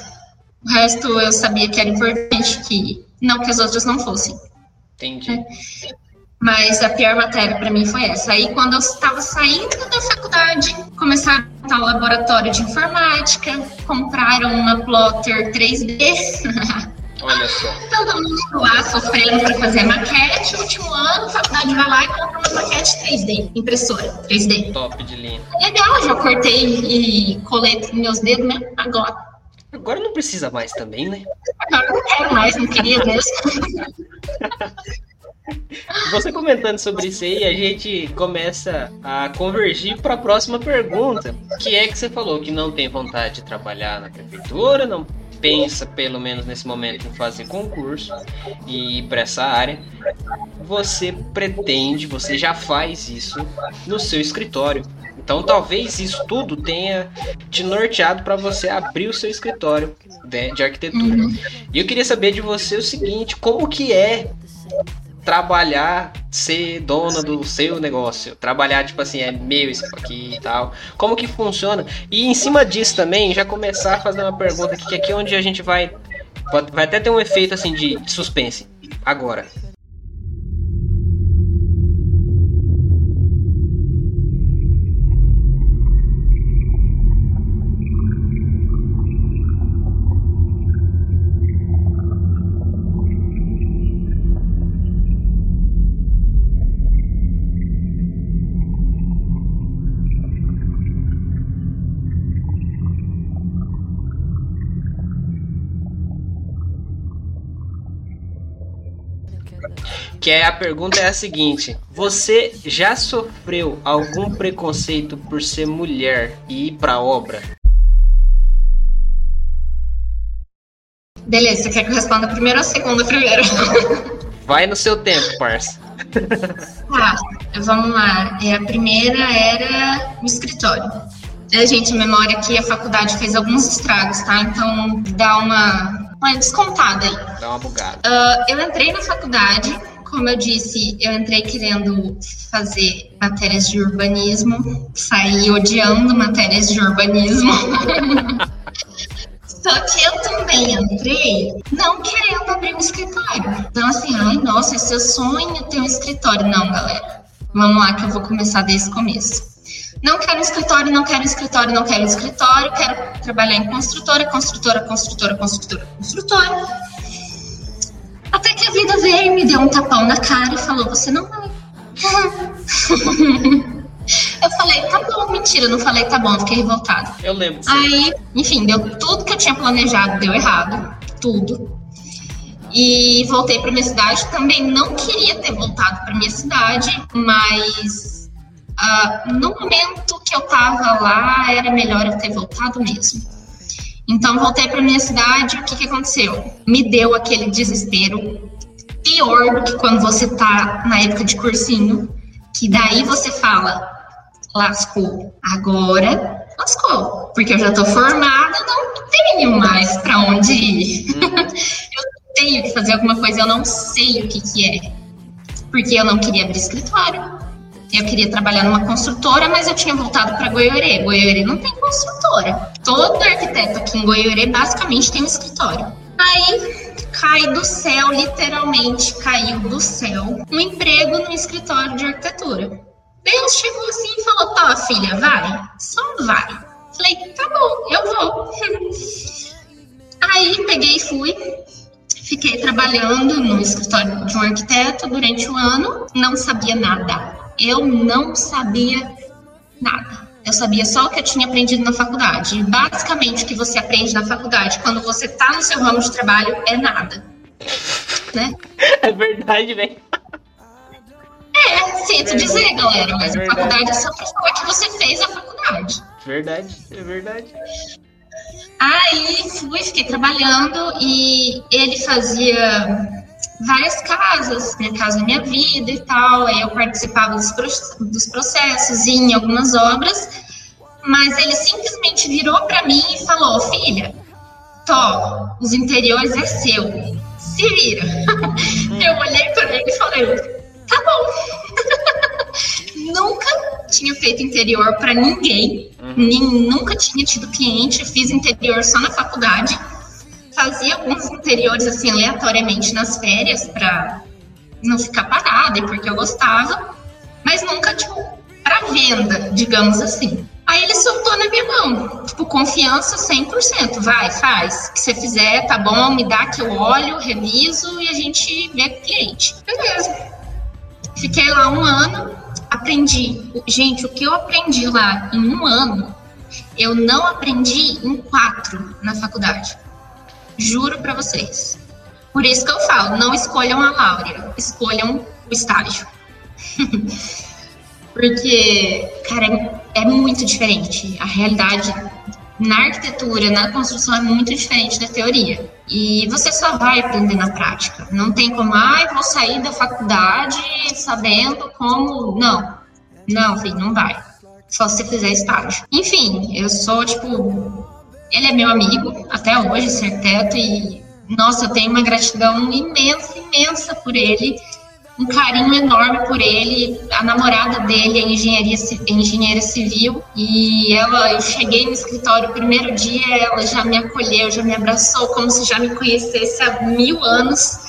O resto eu sabia que era importante, que não que as outras não fossem. Entendi. Mas a pior matéria para mim foi essa. Aí, quando eu estava saindo da faculdade, começaram a montar o laboratório de informática, compraram uma plotter 3D. <laughs> Olha só. Todo mundo lá sofrendo para fazer maquete. Último ano, a faculdade vai lá e compra uma maquete 3D, impressora 3D. Top de linha. Legal, já cortei e colei nos meus dedos, né? Agora. Agora não precisa mais também, né? Agora não quero mais, não queria mesmo. <laughs> Você comentando sobre isso aí, a gente começa a convergir para a próxima pergunta, que é que você falou que não tem vontade de trabalhar na prefeitura, não pensa, pelo menos nesse momento, em fazer concurso e ir para essa área. Você pretende, você já faz isso no seu escritório. Então talvez isso tudo tenha te norteado para você abrir o seu escritório de, de arquitetura. Uhum. E eu queria saber de você o seguinte, como que é trabalhar, ser dona do seu negócio. Trabalhar, tipo assim, é meu isso aqui e tal. Como que funciona? E em cima disso também, já começar a fazer uma pergunta aqui, que aqui é onde a gente vai. Vai até ter um efeito assim de suspense. Agora. Que é a pergunta é a seguinte: você já sofreu algum preconceito por ser mulher e ir pra obra? Beleza, você quer que eu responda primeiro ou segunda primeiro? <laughs> Vai no seu tempo, parça. Tá, vamos lá. É, a primeira era no escritório. É, gente, a memória que a faculdade fez alguns estragos, tá? Então dá uma, uma descontada aí. Dá uma bugada. Uh, eu entrei na faculdade como eu disse, eu entrei querendo fazer matérias de urbanismo, saí odiando matérias de urbanismo. <laughs> Só que eu também entrei não querendo abrir um escritório. Então, assim, ai, nossa, esse é sonho ter um escritório. Não, galera. Vamos lá que eu vou começar desde o começo. Não quero escritório, não quero escritório, não quero escritório, quero trabalhar em construtora, construtora, construtora, construtora, construtora. Até que a vida veio e me deu um tapão na cara e falou: Você não vai. <laughs> eu falei: Tá bom, mentira, não falei: Tá bom, fiquei revoltada. Eu lembro. Aí, enfim, deu tudo que eu tinha planejado, deu errado. Tudo. E voltei para minha cidade. Também não queria ter voltado para minha cidade, mas uh, no momento que eu tava lá, era melhor eu ter voltado mesmo. Então voltei para minha cidade, o que, que aconteceu? Me deu aquele desespero pior do que quando você tá na época de cursinho, que daí você fala, lascou, agora lascou, porque eu já tô formada, não tenho mais para onde ir. Uhum. <laughs> eu tenho que fazer alguma coisa, eu não sei o que que é. Porque eu não queria abrir escritório. Eu queria trabalhar numa construtora, mas eu tinha voltado para Goiorê. Goiorê não tem construtora. Todo arquiteto aqui em Goiorê basicamente tem um escritório. Aí cai do céu, literalmente caiu do céu, um emprego no escritório de arquitetura. Deus chegou assim e falou: Tá, filha, vai, só vai. Falei: Tá bom, eu vou. Aí peguei e fui. Fiquei trabalhando no escritório de um arquiteto durante um ano, não sabia nada eu não sabia nada. Eu sabia só o que eu tinha aprendido na faculdade. E basicamente, o que você aprende na faculdade quando você está no seu ramo de trabalho é nada. Né? É verdade, velho. É, sinto é dizer, galera, mas é a faculdade é só pra falar que você fez a faculdade. Verdade, é verdade. Aí fui, fiquei trabalhando e ele fazia várias casas, Minha Casa Minha Vida e tal. Aí eu participava dos, dos processos e em algumas obras, mas ele simplesmente virou para mim e falou: Filha, Tó, os interiores é seu, se vira. <laughs> eu olhei para ele e falei: Tá bom. <laughs> nunca tinha feito interior para ninguém, uhum. nem, nunca tinha tido cliente, fiz interior só na faculdade fazia alguns interiores assim aleatoriamente nas férias para não ficar parada e porque eu gostava, mas nunca tipo para venda, digamos assim. Aí ele soltou na minha mão, tipo, confiança 100%, vai, faz, o que você fizer, tá bom, me dá que eu olho, reviso e a gente vê o cliente. Beleza. Fiquei lá um ano, aprendi. Gente, o que eu aprendi lá em um ano, eu não aprendi em quatro na faculdade. Juro para vocês. Por isso que eu falo, não escolham a Laura, escolham o estágio. <laughs> Porque, cara, é muito diferente. A realidade na arquitetura, na construção é muito diferente da teoria. E você só vai aprender na prática. Não tem como, ah, vou sair da faculdade sabendo como. Não. Não, filho, não vai. Só se você fizer estágio. Enfim, eu sou, tipo. Ele é meu amigo até hoje, arquiteto, e nossa, eu tenho uma gratidão imensa, imensa por ele um carinho enorme por ele. A namorada dele é engenharia, engenheira civil e ela, eu cheguei no escritório o primeiro dia, ela já me acolheu, já me abraçou como se já me conhecesse há mil anos.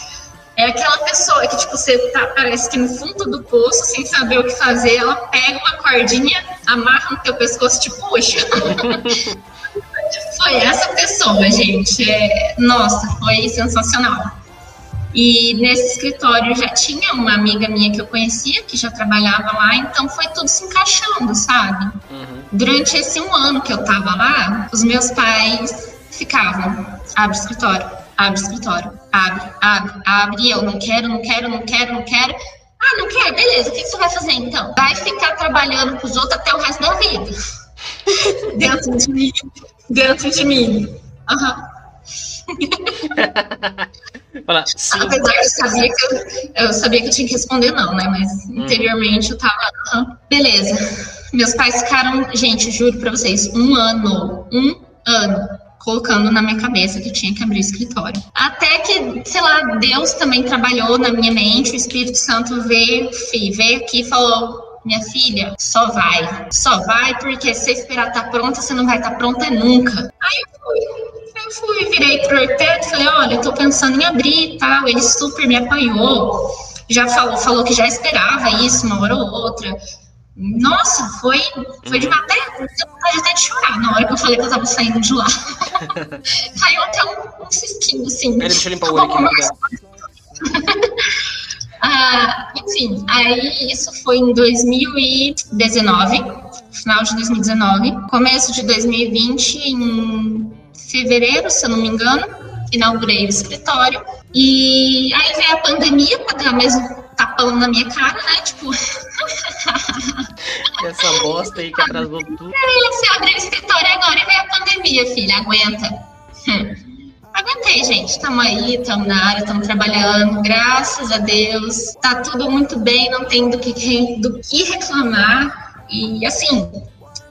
É aquela pessoa que, tipo, você tá, parece que no fundo do poço, sem saber o que fazer, ela pega uma cordinha, amarra no teu pescoço e te puxa. <laughs> foi essa pessoa, gente. É, nossa, foi sensacional. E nesse escritório já tinha uma amiga minha que eu conhecia, que já trabalhava lá, então foi tudo se encaixando, sabe? Uhum. Durante esse um ano que eu tava lá, os meus pais ficavam, abre o escritório, abre o escritório, abre, abre, abre, e eu não quero, não quero, não quero, não quero. Ah, não quer? Beleza, o que você vai fazer então? Vai ficar trabalhando com os outros até o resto da vida. <laughs> dentro de mim. Dentro de mim. Aham. Uhum. <laughs> Fala, Apesar de sabia que eu, eu, sabia que eu tinha que responder não, né? Mas hum. interiormente eu tava. Ah, beleza. Meus pais ficaram, gente, juro pra vocês, um ano. Um ano colocando na minha cabeça que eu tinha que abrir o escritório. Até que, sei lá, Deus também trabalhou na minha mente, o Espírito Santo veio, fi, veio aqui e falou: minha filha, só vai. Só vai, porque se esperar estar tá pronta, você não vai estar tá pronta nunca. Aí eu fui eu fui, virei pro arquiteto e falei, olha, eu tô pensando em abrir e tal. Ele super me apoiou, já falou, falou que já esperava isso uma hora ou outra. Nossa, foi, foi de matéria, vontade até de chorar na hora que eu falei que eu tava saindo de lá. <laughs> Caiu até um, um cisquinho, assim. Peraí, deixa eu limpar o olho aqui. <laughs> ah, enfim, aí isso foi em 2019, final de 2019. Começo de 2020, em fevereiro, se eu não me engano, inaugurei o escritório. E aí veio a pandemia para dar mesmo tapão na minha cara, né? Tipo. <laughs> Essa bosta aí que atrasou tudo. É, você abriu o escritório agora e veio a pandemia, filha. Aguenta. Hum. Aguentei, gente. Estamos aí, estamos na área, estamos trabalhando, graças a Deus. Tá tudo muito bem, não tem do que, do que reclamar. E assim,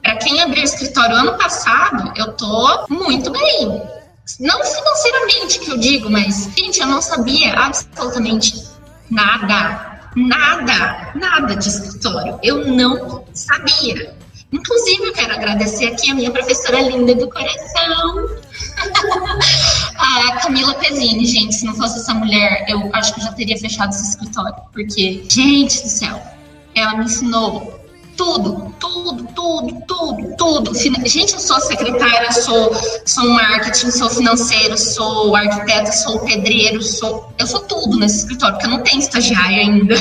para quem abriu escritório ano passado, eu tô muito bem. Não financeiramente que eu digo, mas, gente, eu não sabia absolutamente nada, nada, nada de escritório. Eu não sabia. Inclusive, eu quero agradecer aqui a minha professora linda do coração, <laughs> a Camila Pezzini, gente. Se não fosse essa mulher, eu acho que eu já teria fechado esse escritório. Porque, gente do céu, ela me ensinou tudo, tudo, tudo, tudo, tudo. Gente, eu sou secretária, sou, sou marketing, sou financeiro, sou arquiteta, sou pedreiro, sou. Eu sou tudo nesse escritório, porque eu não tenho estagiário ainda.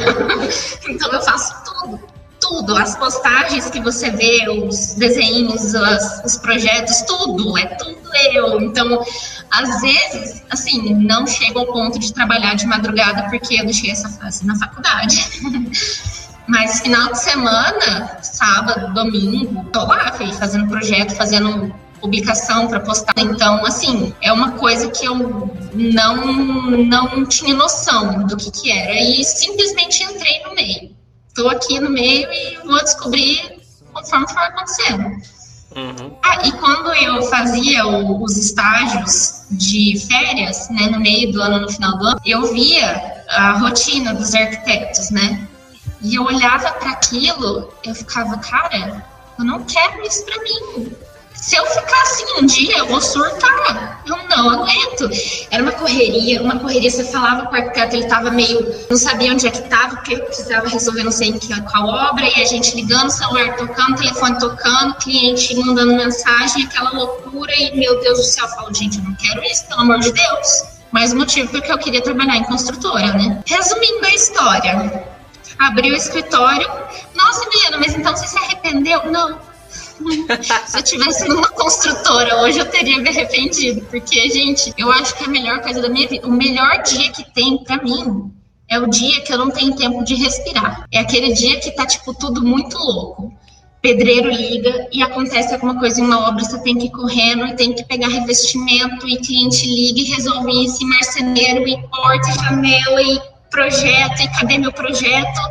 <laughs> então eu faço tudo, tudo. As postagens que você vê, os desenhos, os projetos, tudo, é tudo eu. Então, às vezes, assim, não chego ao ponto de trabalhar de madrugada porque eu deixei essa fase na faculdade. <laughs> Mas final de semana, sábado, domingo, tô lá, fazendo projeto, fazendo publicação para postar. Então, assim, é uma coisa que eu não, não tinha noção do que, que era. E simplesmente entrei no meio. Estou aqui no meio e vou descobrir conforme for acontecendo. Uhum. Ah, e quando eu fazia o, os estágios de férias, né, no meio do ano, no final do ano, eu via a rotina dos arquitetos, né? E eu olhava para aquilo, eu ficava, cara, eu não quero isso para mim. Se eu ficar assim um dia, eu vou surtar. Eu não aguento. Era uma correria, uma correria. Você falava com o arquiteto, ele tava meio. não sabia onde é que tava, porque precisava resolver não sei que, qual obra, e a gente ligando, celular tocando, telefone tocando, cliente mandando mensagem, aquela loucura, e meu Deus do céu, eu falo, gente, eu não quero isso, pelo amor de Deus. Mais um motivo porque eu queria trabalhar em construtora, né? Resumindo a história, abriu o escritório. Nossa, Milena, mas então você se arrependeu? Não. <laughs> Se eu tivesse numa construtora hoje, eu teria me arrependido. Porque, gente, eu acho que a melhor coisa da minha vida, o melhor dia que tem para mim é o dia que eu não tenho tempo de respirar. É aquele dia que tá, tipo, tudo muito louco. Pedreiro liga e acontece alguma coisa em uma obra, você tem que ir correndo e tem que pegar revestimento, e cliente liga e resolve isso, e marceneiro, e porta, e janela, e projeto, e cadê meu projeto?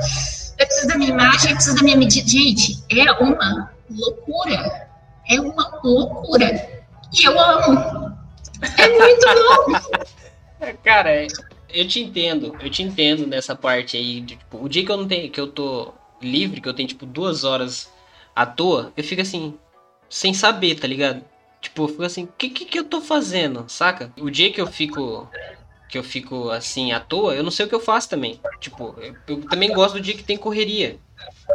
Eu preciso da minha imagem, eu preciso da minha medida. Gente, é uma loucura. É uma loucura. E eu amo. É muito bom. <laughs> Cara, eu te entendo, eu te entendo nessa parte aí. De, tipo, o dia que eu não tenho, que eu tô livre, que eu tenho, tipo, duas horas à toa, eu fico assim, sem saber, tá ligado? Tipo, eu fico assim, o que, que, que eu tô fazendo, saca? O dia que eu fico que eu fico assim à toa, eu não sei o que eu faço também. Tipo, eu, eu também gosto do dia que tem correria.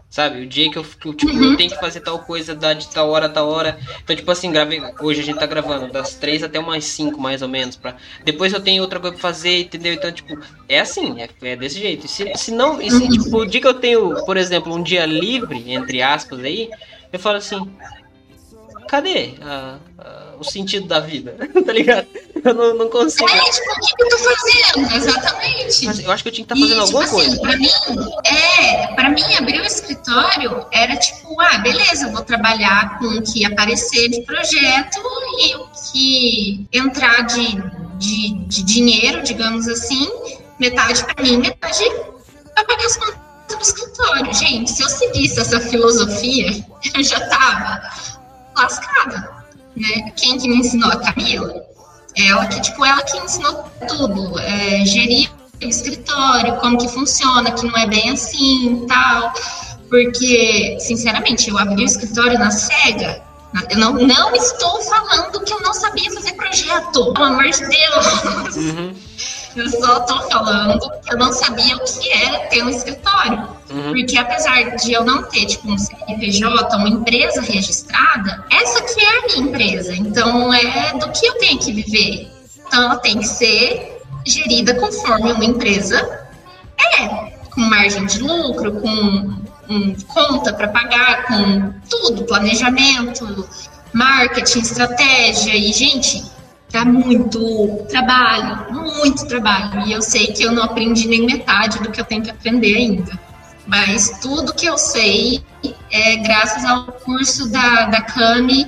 Sabe? O dia que eu, que, tipo, eu tenho que fazer tal coisa da, de tal hora, tal hora. Então, tipo assim, gravei. Hoje a gente tá gravando das três até umas cinco, mais ou menos. Pra... Depois eu tenho outra coisa pra fazer, entendeu? Então, tipo, é assim, é, é desse jeito. E se, se não. E se, tipo, o dia que eu tenho, por exemplo, um dia livre, entre aspas, aí, eu falo assim. Cadê a, a, o sentido da vida? <laughs> tá ligado? Eu não, não consigo. É, tipo, o que eu tô fazendo? Exatamente. Mas eu acho que eu tinha que estar tá fazendo e, alguma tipo assim, coisa. Pra mim, é, pra mim, abrir o escritório era tipo, ah, beleza, eu vou trabalhar com o que aparecer de projeto e o que entrar de, de, de dinheiro, digamos assim, metade pra mim, metade pra pagar as contas do escritório. Gente, se eu seguisse essa filosofia, <laughs> eu já tava lascada. Né? Quem que me ensinou? A Camila. Ela que, tipo, ela que ensinou tudo, é, gerir o escritório, como que funciona, que não é bem assim tal. Porque, sinceramente, eu abri o escritório na SEGA. Eu não, não estou falando que eu não sabia fazer projeto, pelo amor de Deus. Uhum. <laughs> Eu só estou falando que eu não sabia o que era ter um escritório. Uhum. Porque apesar de eu não ter, tipo, um CNPJ, uma empresa registrada, essa que é a minha empresa. Então, é do que eu tenho que viver. Então, ela tem que ser gerida conforme uma empresa é. Com margem de lucro, com um, conta para pagar, com tudo, planejamento, marketing, estratégia. E, gente, dá muito trabalho, muito trabalho. E eu sei que eu não aprendi nem metade do que eu tenho que aprender ainda. Mas tudo que eu sei é graças ao curso da, da CAMI,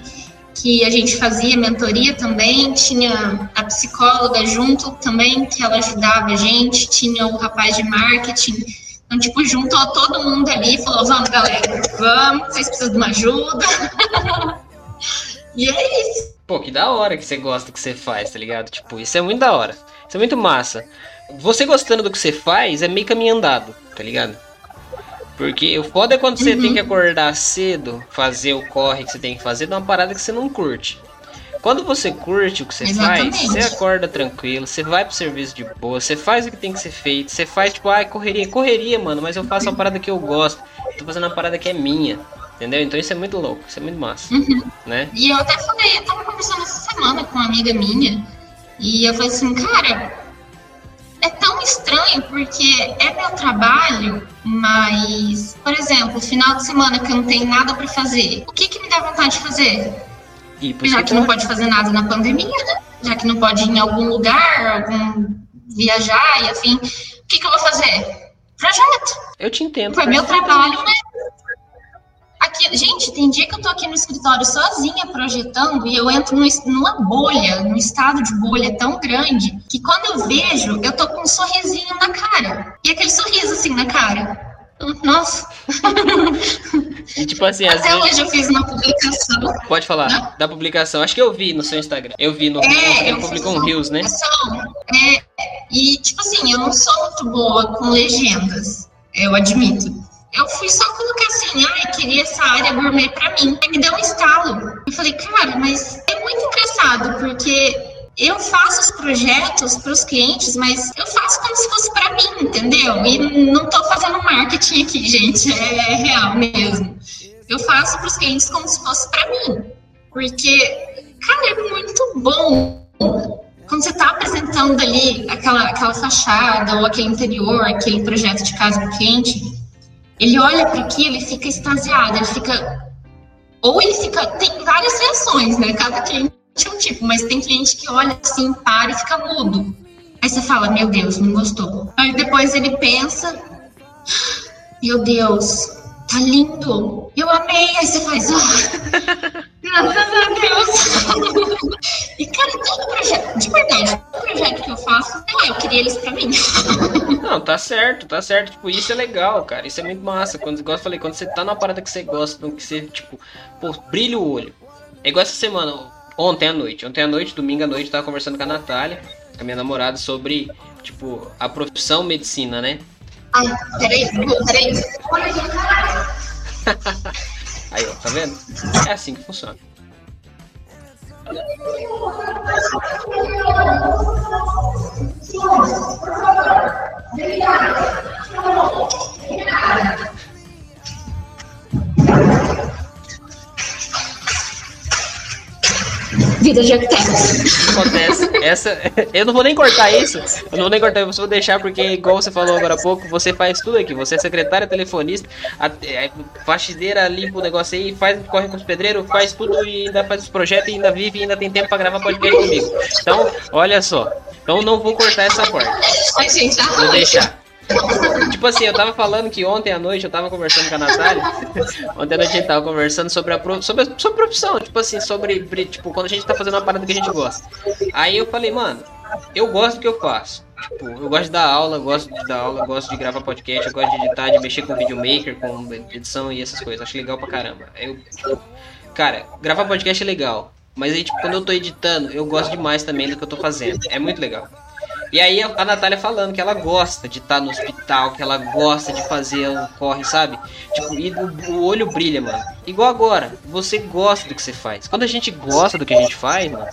que a gente fazia mentoria também, tinha a psicóloga junto também, que ela ajudava a gente, tinha o rapaz de marketing. Então, tipo, juntou todo mundo ali e falou: vamos, galera, vamos, vocês precisam de uma ajuda. <laughs> e é isso. Pô, que da hora que você gosta do que você faz, tá ligado? Tipo, isso é muito da hora. Isso é muito massa. Você gostando do que você faz é meio caminho andado, tá ligado? Porque o foda é quando você tem que uhum. acordar cedo, fazer o corre que você tem que fazer, de uma parada que você não curte. Quando você curte o que você Exatamente. faz, você acorda tranquilo, você vai pro serviço de boa, você faz o que tem que ser feito, você faz tipo, ai, ah, correria, correria, mano, mas eu faço a parada que eu gosto. tô fazendo uma parada que é minha. Entendeu? Então isso é muito louco, isso é muito massa. Uhum. Né? E eu até falei, eu tava conversando essa semana com uma amiga minha, e eu falei assim, cara, é tão estranho porque é meu trabalho, mas, por exemplo, final de semana que eu não tenho nada para fazer, o que que me dá vontade de fazer? Já que não pode fazer nada na pandemia, né? Já que não pode ir em algum lugar, algum viajar e afim, o que que eu vou fazer? Projeto. Eu te entendo. Foi meu trabalho, né? Aqui, gente, tem dia que eu tô aqui no escritório sozinha projetando e eu entro no, numa bolha, num estado de bolha tão grande que quando eu vejo, eu tô com um sorrisinho na cara. E aquele sorriso assim na cara. Nossa. E tipo assim, Até vezes... hoje eu fiz uma publicação. Pode falar, Não? da publicação. Acho que eu vi no seu Instagram. Eu vi no. É, eu publicou um Rios, né? É, e tipo assim, eu não sou muito boa com legendas. Eu admito eu fui só colocar assim, ai, queria essa área gourmet para mim. Aí me deu um estalo. Eu falei, cara, mas é muito engraçado, porque eu faço os projetos para os clientes, mas eu faço como se fosse para mim, entendeu? E não estou fazendo marketing aqui, gente, é, é real mesmo. Eu faço para os clientes como se fosse para mim, porque, cara, é muito bom quando você está apresentando ali aquela, aquela fachada ou aquele interior, aquele projeto de casa do cliente ele olha para aquilo e fica extasiado, ele fica. ou ele fica. Tem várias reações, né? Cada cliente é um tipo, mas tem cliente que olha assim, para e fica mudo. Aí você fala, meu Deus, não gostou. Aí depois ele pensa, meu Deus, tá lindo, eu amei. Aí você faz, oh, graças a Deus. <laughs> e cara, todo projeto, de verdade, todo projeto que eu faço, não, eu queria eles pra mim. <laughs> Não, tá certo, tá certo. Tipo, isso é legal, cara. Isso é muito massa. Quando, igual eu falei, quando você tá numa parada que você gosta, que você, tipo, pô, brilha o olho. É igual essa semana, ontem à noite. Ontem à noite, domingo à noite, eu tava conversando com a Natália, com a minha namorada, sobre, tipo, a profissão medicina, né? Ai, peraí, peraí. Aí, ó, tá vendo? É assim que funciona. Vida de arquiteto. acontece. Essa, <laughs> eu não vou nem cortar isso. Eu não vou nem cortar, eu vou deixar porque, igual você falou agora há pouco, você faz tudo aqui. Você é secretária, telefonista, a, é, faxineira, limpa o negócio aí, faz, corre com os pedreiros, faz tudo e ainda faz os projetos e ainda vive e ainda tem tempo pra gravar podcast comigo. Então, olha só. Então não vou cortar essa parte. Ai, gente, Vou arranca. deixar. Tipo assim, eu tava falando que ontem à noite eu tava conversando com a Natália. ontem à noite a gente tava conversando sobre a, sobre a, sobre profissão, tipo assim, sobre tipo, quando a gente tá fazendo uma parada que a gente gosta. Aí eu falei, mano, eu gosto do que eu faço. Tipo, eu gosto de dar aula, gosto de dar aula, gosto de gravar podcast, eu gosto de editar, de mexer com videomaker, com edição e essas coisas. Acho legal pra caramba. Eu, tipo, cara, gravar podcast é legal. Mas aí, tipo, quando eu tô editando, eu gosto demais também do que eu tô fazendo. É muito legal. E aí a Natália falando que ela gosta de estar no hospital, que ela gosta de fazer o corre, sabe? Tipo, e o, o olho brilha, mano. Igual agora, você gosta do que você faz. Quando a gente gosta do que a gente faz, mano,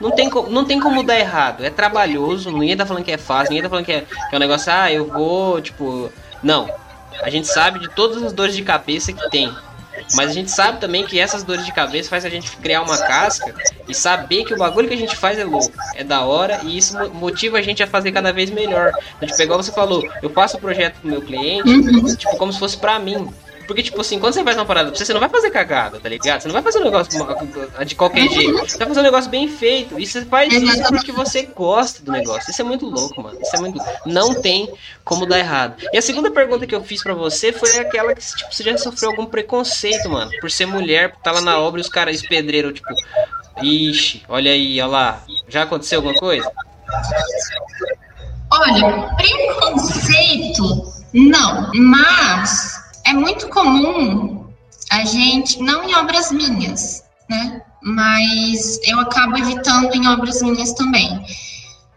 não tem, não tem como dar errado. É trabalhoso, ninguém tá falando que é fácil, ninguém tá falando que é, que é um negócio, ah, eu vou, tipo. Não. A gente sabe de todas as dores de cabeça que tem. Mas a gente sabe também que essas dores de cabeça faz a gente criar uma casca e saber que o bagulho que a gente faz é louco, é da hora e isso mo- motiva a gente a fazer cada vez melhor. A gente pegar, você falou, eu faço o projeto pro meu cliente, tipo, como se fosse pra mim. Porque, tipo assim, quando você faz uma parada pra você, você não vai fazer cagada, tá ligado? Você não vai fazer um negócio de qualquer jeito. Você vai fazer um negócio bem feito. E você faz isso porque você gosta do negócio. Isso é muito louco, mano. Isso é muito Não tem como dar errado. E a segunda pergunta que eu fiz pra você foi aquela que, tipo, você já sofreu algum preconceito, mano. Por ser mulher, por tá lá na obra e os caras espedreiros, tipo... Ixi, olha aí, olha lá. Já aconteceu alguma coisa? Olha, preconceito, não. Mas é muito comum a gente, não em obras minhas, né? Mas eu acabo evitando em obras minhas também.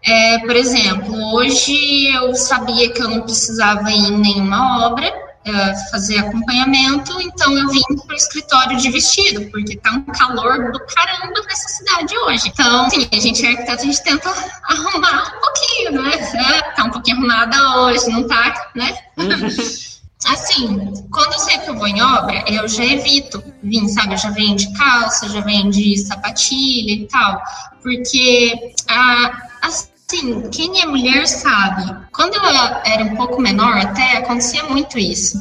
É, por exemplo, hoje eu sabia que eu não precisava ir em nenhuma obra, é, fazer acompanhamento, então eu vim para o escritório de vestido, porque tá um calor do caramba nessa cidade hoje. Então, assim, a gente é arquiteto, a gente tenta arrumar um pouquinho, né? É, tá um pouquinho arrumada hoje, não tá, né? Assim, quando eu sei que eu vou em obra, eu já evito vir, sabe? Eu já venho de calça, já venho de sapatilha e tal. Porque, assim, quem é mulher sabe. Quando eu era um pouco menor, até acontecia muito isso.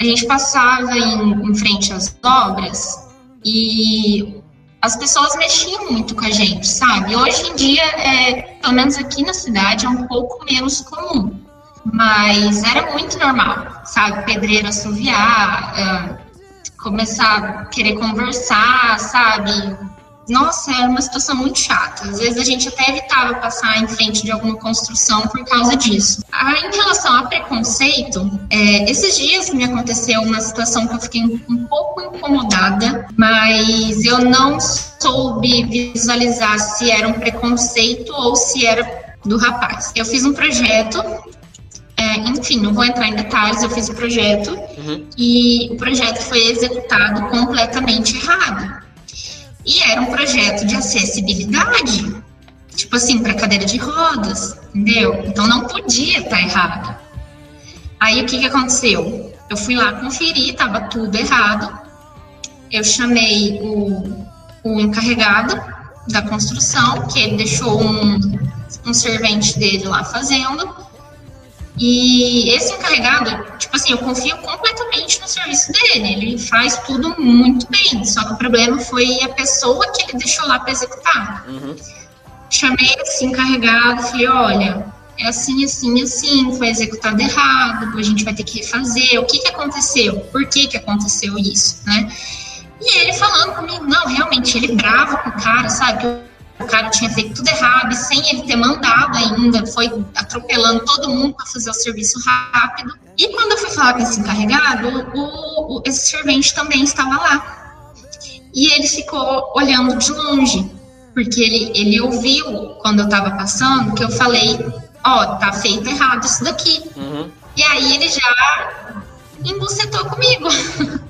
A gente passava em, em frente às obras e as pessoas mexiam muito com a gente, sabe? Hoje em dia, é, pelo menos aqui na cidade, é um pouco menos comum. Mas era muito normal, sabe? Pedreiro assoviar, ah, começar a querer conversar, sabe? Nossa, era uma situação muito chata. Às vezes a gente até evitava passar em frente de alguma construção por causa disso. Ah, em relação a preconceito, é, esses dias me aconteceu uma situação que eu fiquei um pouco incomodada, mas eu não soube visualizar se era um preconceito ou se era do rapaz. Eu fiz um projeto é, enfim, não vou entrar em detalhes, eu fiz o projeto Uhum. e o projeto foi executado completamente errado. E era um projeto de acessibilidade, tipo assim, para cadeira de rodas, entendeu? Então não podia estar errado. Aí o que, que aconteceu? Eu fui lá conferir, estava tudo errado. Eu chamei o, o encarregado da construção, que ele deixou um, um servente dele lá fazendo. E esse encarregado, tipo assim, eu confio completamente no serviço dele. Ele faz tudo muito bem. Só que o problema foi a pessoa que ele deixou lá para executar. Uhum. Chamei esse encarregado, falei, olha, é assim, assim, assim, foi executado errado, a gente vai ter que refazer. O que, que aconteceu? Por que, que aconteceu isso, né? E ele falando comigo, não, realmente, ele bravo com o cara, sabe? O cara tinha feito tudo errado e sem ele ter mandado ainda, foi atropelando todo mundo para fazer o serviço rápido. E quando eu fui falar com esse encarregado, o, o, esse servente também estava lá. E ele ficou olhando de longe, porque ele, ele ouviu quando eu estava passando que eu falei: Ó, oh, tá feito errado isso daqui. Uhum. E aí ele já embucetou comigo. <laughs>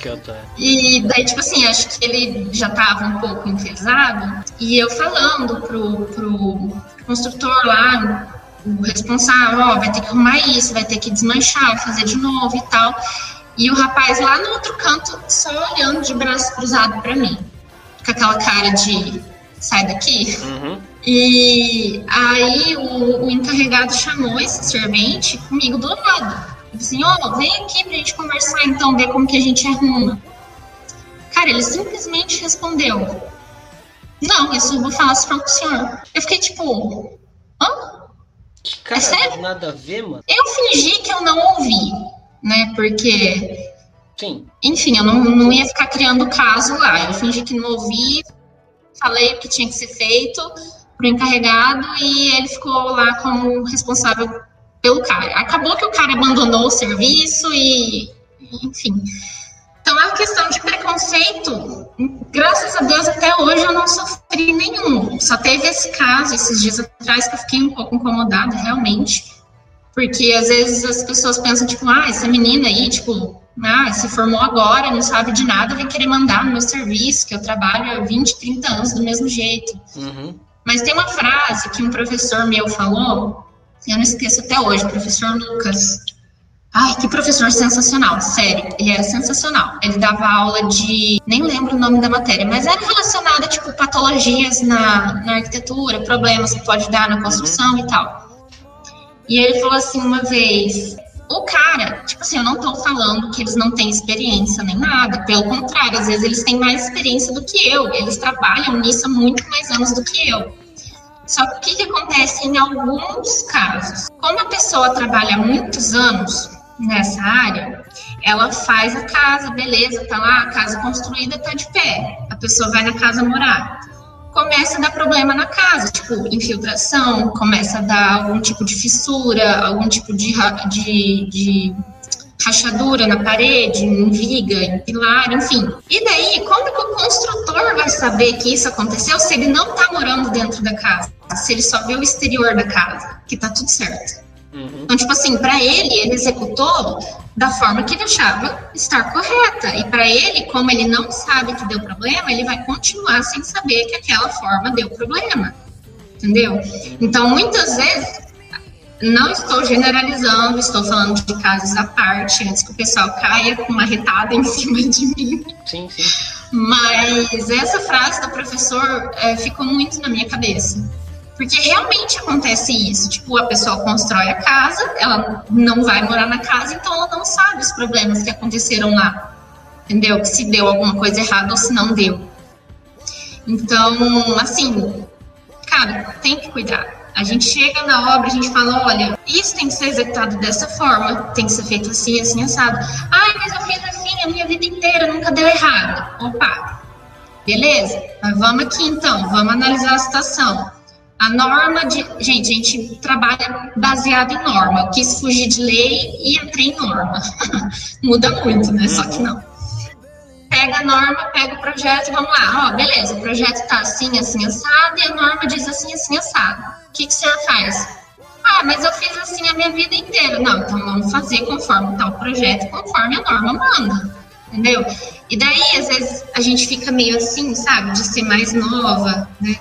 Que. E daí, tipo assim, acho que ele já tava um pouco enfesado. E eu falando pro, pro construtor lá, o responsável, ó, vai ter que arrumar isso, vai ter que desmanchar, fazer de novo e tal. E o rapaz lá no outro canto, só olhando de braço cruzado para mim. Com aquela cara de sai daqui. Uhum. E aí o, o encarregado chamou esse servente comigo do lado assim, ó, oh, vem aqui pra gente conversar então, ver como que a gente arruma. Cara, ele simplesmente respondeu, não, isso eu vou falar só com o senhor. Eu fiquei tipo, hã? Que cara, é sério? nada a ver, mano. Eu fingi que eu não ouvi, né, porque... Sim. Enfim, eu não, não ia ficar criando caso lá. Eu fingi que não ouvi, falei o que tinha que ser feito pro encarregado e ele ficou lá como responsável pelo cara. Acabou que o cara abandonou o serviço e, enfim. Então, a questão de preconceito, graças a Deus, até hoje eu não sofri nenhum. Só teve esse caso, esses dias atrás, que eu fiquei um pouco incomodada, realmente. Porque às vezes as pessoas pensam, tipo, ah, essa menina aí, tipo, ah, se formou agora, não sabe de nada, vem querer mandar no meu serviço, que eu trabalho há 20, 30 anos do mesmo jeito. Uhum. Mas tem uma frase que um professor meu falou, eu não esqueço até hoje, professor Lucas. Ai, que professor sensacional, sério, ele era sensacional. Ele dava aula de, nem lembro o nome da matéria, mas era relacionada, tipo, patologias na, na arquitetura, problemas que pode dar na construção e tal. E ele falou assim uma vez, o cara, tipo assim, eu não tô falando que eles não têm experiência nem nada, pelo contrário, às vezes eles têm mais experiência do que eu, eles trabalham nisso há muito mais anos do que eu. Só que o que, que acontece em alguns casos? Como a pessoa trabalha muitos anos nessa área, ela faz a casa, beleza, tá lá, a casa construída tá de pé. A pessoa vai na casa morar. Começa a dar problema na casa, tipo infiltração, começa a dar algum tipo de fissura, algum tipo de, de, de rachadura na parede, em viga, em pilar, enfim. E daí, como que o construtor vai saber que isso aconteceu se ele não está morando dentro da casa? Se ele só vê o exterior da casa, que tá tudo certo. Uhum. Então, tipo assim, para ele, ele executou da forma que ele achava estar correta. E para ele, como ele não sabe que deu problema, ele vai continuar sem saber que aquela forma deu problema. Entendeu? Então, muitas vezes, não estou generalizando, estou falando de casos à parte, antes que o pessoal caia com uma retada em <laughs> cima de mim. Sim, sim. Mas essa frase do professor é, ficou muito na minha cabeça. Porque realmente acontece isso. Tipo, a pessoa constrói a casa, ela não vai morar na casa, então ela não sabe os problemas que aconteceram lá. Entendeu? Se deu alguma coisa errada ou se não deu. Então, assim, cara, tem que cuidar. A gente chega na obra, a gente fala, olha, isso tem que ser executado dessa forma, tem que ser feito assim, assim, assado. Ai, mas eu fiz assim a minha vida inteira, nunca deu errado. Opa, beleza, mas vamos aqui então, vamos analisar a situação. A norma de. Gente, a gente trabalha baseado em norma. Eu quis fugir de lei e entrei em norma. <laughs> Muda muito, né? Só que não pega a norma, pega o projeto, vamos lá, ó, beleza, o projeto está assim, assim, assado, e a norma diz assim, assim, assado. O que, que senhor faz? Ah, mas eu fiz assim a minha vida inteira. Não, então vamos fazer conforme tal projeto, conforme a norma manda, entendeu? E daí, às vezes, a gente fica meio assim, sabe, de ser mais nova, né?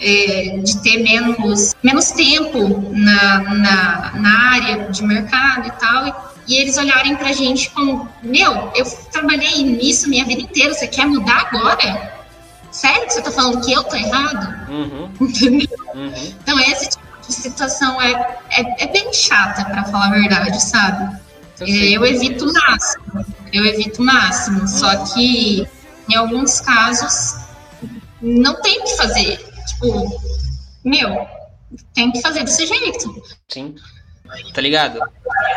É, de ter menos, menos tempo na, na, na área de mercado e tal, e e eles olharem pra gente como, meu, eu trabalhei nisso minha vida inteira, você quer mudar agora? Sério que você tá falando que eu tô errado? Uhum. <laughs> Entendeu? Uhum. Então, esse tipo situação é, é, é bem chata, para falar a verdade, sabe? Eu, evito o máximo. Eu evito o máximo. Hum. Só que em alguns casos não tem o que fazer. Tipo, meu, tem que fazer desse jeito. Sim. Tá ligado?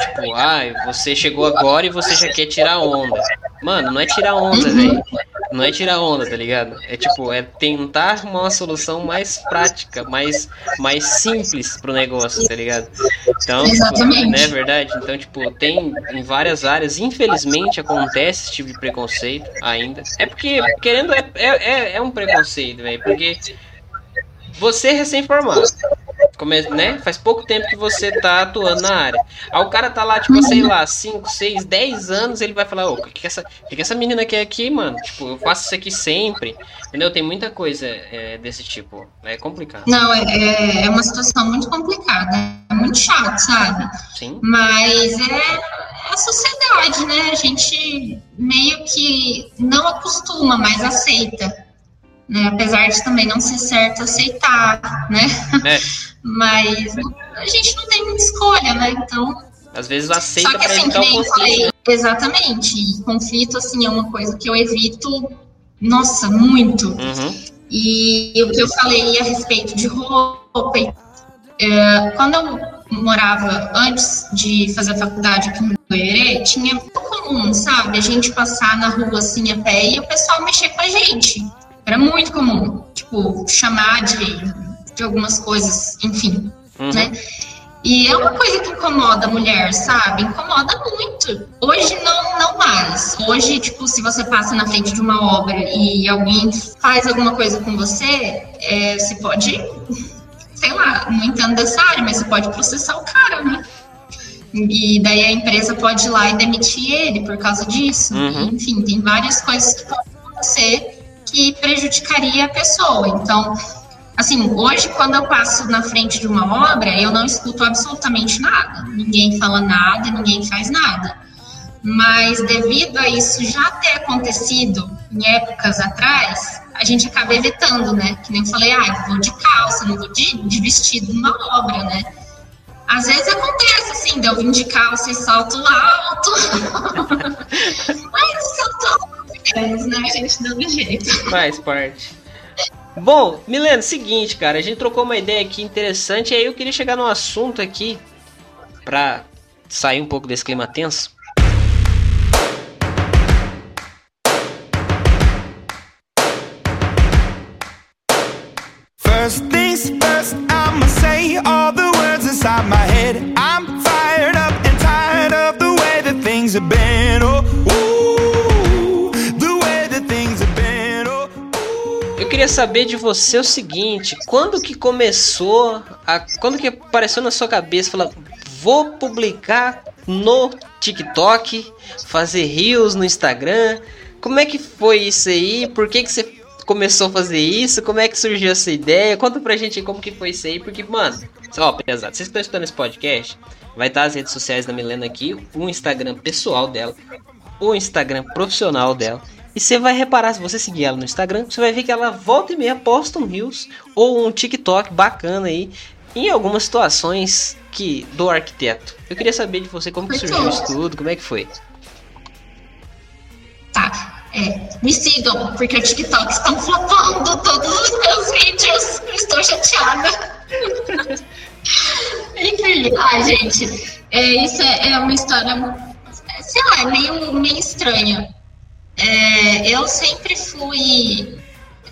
Tipo, ai, ah, você chegou agora e você já quer tirar onda. Mano, não é tirar onda, uhum. velho. Não é tirar onda, tá ligado? É tipo, é tentar arrumar uma solução mais prática, mais, mais simples pro negócio, tá ligado? Então, tipo, não é verdade? Então, tipo, tem em várias áreas, infelizmente acontece esse tipo de preconceito ainda. É porque, querendo, é, é, é um preconceito, velho. Porque você é recém-formado. Come, né? Faz pouco tempo que você tá atuando na área. Aí o cara tá lá, tipo, sei lá, 5, 6, 10 anos, ele vai falar, ô, o que, que, essa, que, que essa menina quer aqui, mano? Tipo, eu faço isso aqui sempre. Entendeu? Tem muita coisa é, desse tipo. É complicado. Não, é, é, é uma situação muito complicada. É muito chato, sabe? Sim. Mas é a sociedade, né? A gente meio que não acostuma, mas aceita né? Apesar de também não ser certo aceitar, né? É. <laughs> Mas a gente não tem muita escolha, né? Então. Às vezes aceita assim, evitar o conflito. Falei, né? exatamente. Conflito, assim, é uma coisa que eu evito, nossa, muito. Uhum. E o que eu falei a respeito de roupa, é, quando eu morava antes de fazer a faculdade aqui no Goiânia, tinha muito comum, sabe? A gente passar na rua assim a pé e o pessoal mexer com a gente. Era muito comum, tipo, chamar de, de algumas coisas, enfim, uhum. né? E é uma coisa que incomoda a mulher, sabe? Incomoda muito. Hoje não, não mais. Hoje, tipo, se você passa na frente de uma obra e alguém faz alguma coisa com você, é, você pode, sei lá, não entendo dessa área, mas você pode processar o cara, né? E daí a empresa pode ir lá e demitir ele por causa disso. Uhum. Enfim, tem várias coisas que podem acontecer que prejudicaria a pessoa. Então, assim, hoje, quando eu passo na frente de uma obra, eu não escuto absolutamente nada. Ninguém fala nada, ninguém faz nada. Mas devido a isso já ter acontecido em épocas atrás, a gente acaba evitando, né? Que nem eu falei, ah, vou de calça, não vou de, de vestido numa obra, né? Às vezes acontece, assim, de eu vir de calça e salto alto. <laughs> Mas eu tô né? Gente dando jeito. Faz parte. Bom, Milena, seguinte, cara, a gente trocou uma ideia aqui interessante e aí eu queria chegar num assunto aqui pra sair um pouco desse clima tenso. Queria saber de você o seguinte: quando que começou, a, quando que apareceu na sua cabeça, falar, vou publicar no TikTok, fazer reels no Instagram? Como é que foi isso aí? Por que que você começou a fazer isso? Como é que surgiu essa ideia? Conta pra gente como que foi isso aí, porque, mano, ó, pesado, vocês estão escutando esse podcast, vai estar as redes sociais da Milena aqui, o Instagram pessoal dela, o Instagram profissional dela e você vai reparar, se você seguir ela no Instagram, você vai ver que ela volta e meia posta um Reels ou um TikTok bacana aí, em algumas situações que do arquiteto. Eu queria saber de você como que surgiu isso tudo, como é que foi? Tá, é, me sigam, porque o TikTok estão flopando todos os meus vídeos. Estou chateada. <laughs> Enfim, ah, gente, é, isso é, é uma história, sei lá, meio, meio estranha é, eu sempre fui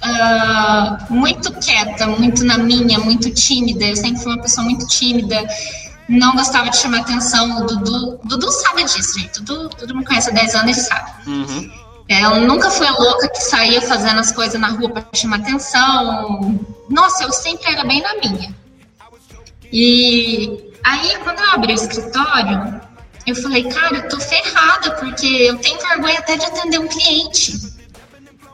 uh, muito quieta, muito na minha, muito tímida. Eu sempre fui uma pessoa muito tímida, não gostava de chamar atenção. O Dudu, Dudu sabe disso, gente. Dudu, Dudu me conhece há 10 anos e sabe. Uhum. É, eu nunca fui a louca que saía fazendo as coisas na rua para chamar atenção. Nossa, eu sempre era bem na minha. E aí, quando eu abri o escritório, eu falei, cara, eu tô ferrada, porque eu tenho vergonha até de atender um cliente.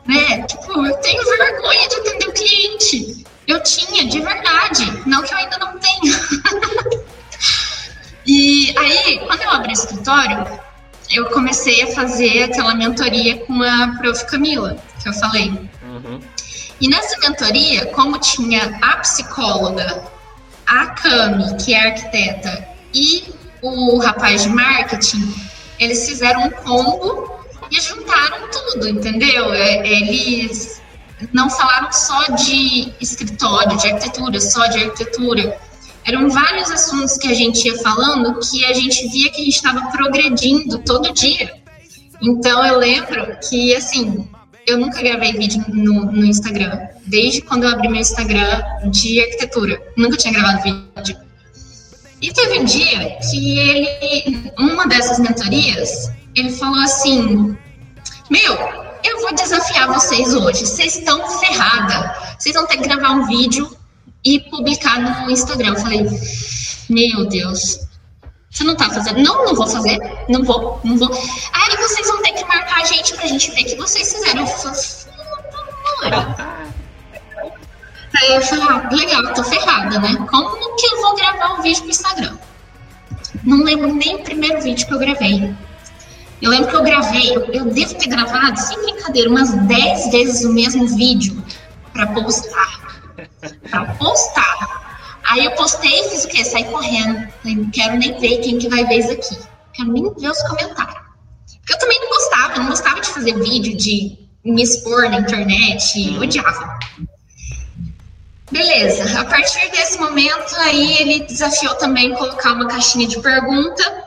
Né? Tipo, eu tenho vergonha de atender um cliente. Eu tinha, de verdade. Não que eu ainda não tenha. <laughs> e aí, quando eu abri o escritório, eu comecei a fazer aquela mentoria com a prof. Camila, que eu falei. Uhum. E nessa mentoria, como tinha a psicóloga a Cami, que é arquiteta, e o rapaz de marketing, eles fizeram um combo e juntaram tudo, entendeu? É, eles não falaram só de escritório, de arquitetura, só de arquitetura. Eram vários assuntos que a gente ia falando que a gente via que a gente estava progredindo todo dia. Então eu lembro que, assim, eu nunca gravei vídeo no, no Instagram, desde quando eu abri meu Instagram de arquitetura. Nunca tinha gravado vídeo. E teve um dia que ele, uma dessas mentorias, ele falou assim: Meu, eu vou desafiar vocês hoje. Vocês estão ferrada. Vocês vão ter que gravar um vídeo e publicar no Instagram. Eu falei: Meu Deus. Você não tá fazendo? Não, não vou fazer. Não vou, não vou. Aí vocês vão ter que marcar a gente pra gente ver que vocês fizeram. Eu falei, Aí eu falei, ah, legal, tô ferrada, né? Como que eu vou gravar um vídeo pro Instagram? Não lembro nem o primeiro vídeo que eu gravei. Eu lembro que eu gravei, eu, eu devo ter gravado, sem brincadeira, umas 10 vezes o mesmo vídeo para postar. Para postar. Aí eu postei e fiz o quê? Saí correndo. Falei, não quero nem ver quem que vai ver isso aqui. Quero nem ver os comentários. Porque eu também não gostava, não gostava de fazer vídeo, de me expor na internet, odiava. Beleza, a partir desse momento aí ele desafiou também colocar uma caixinha de pergunta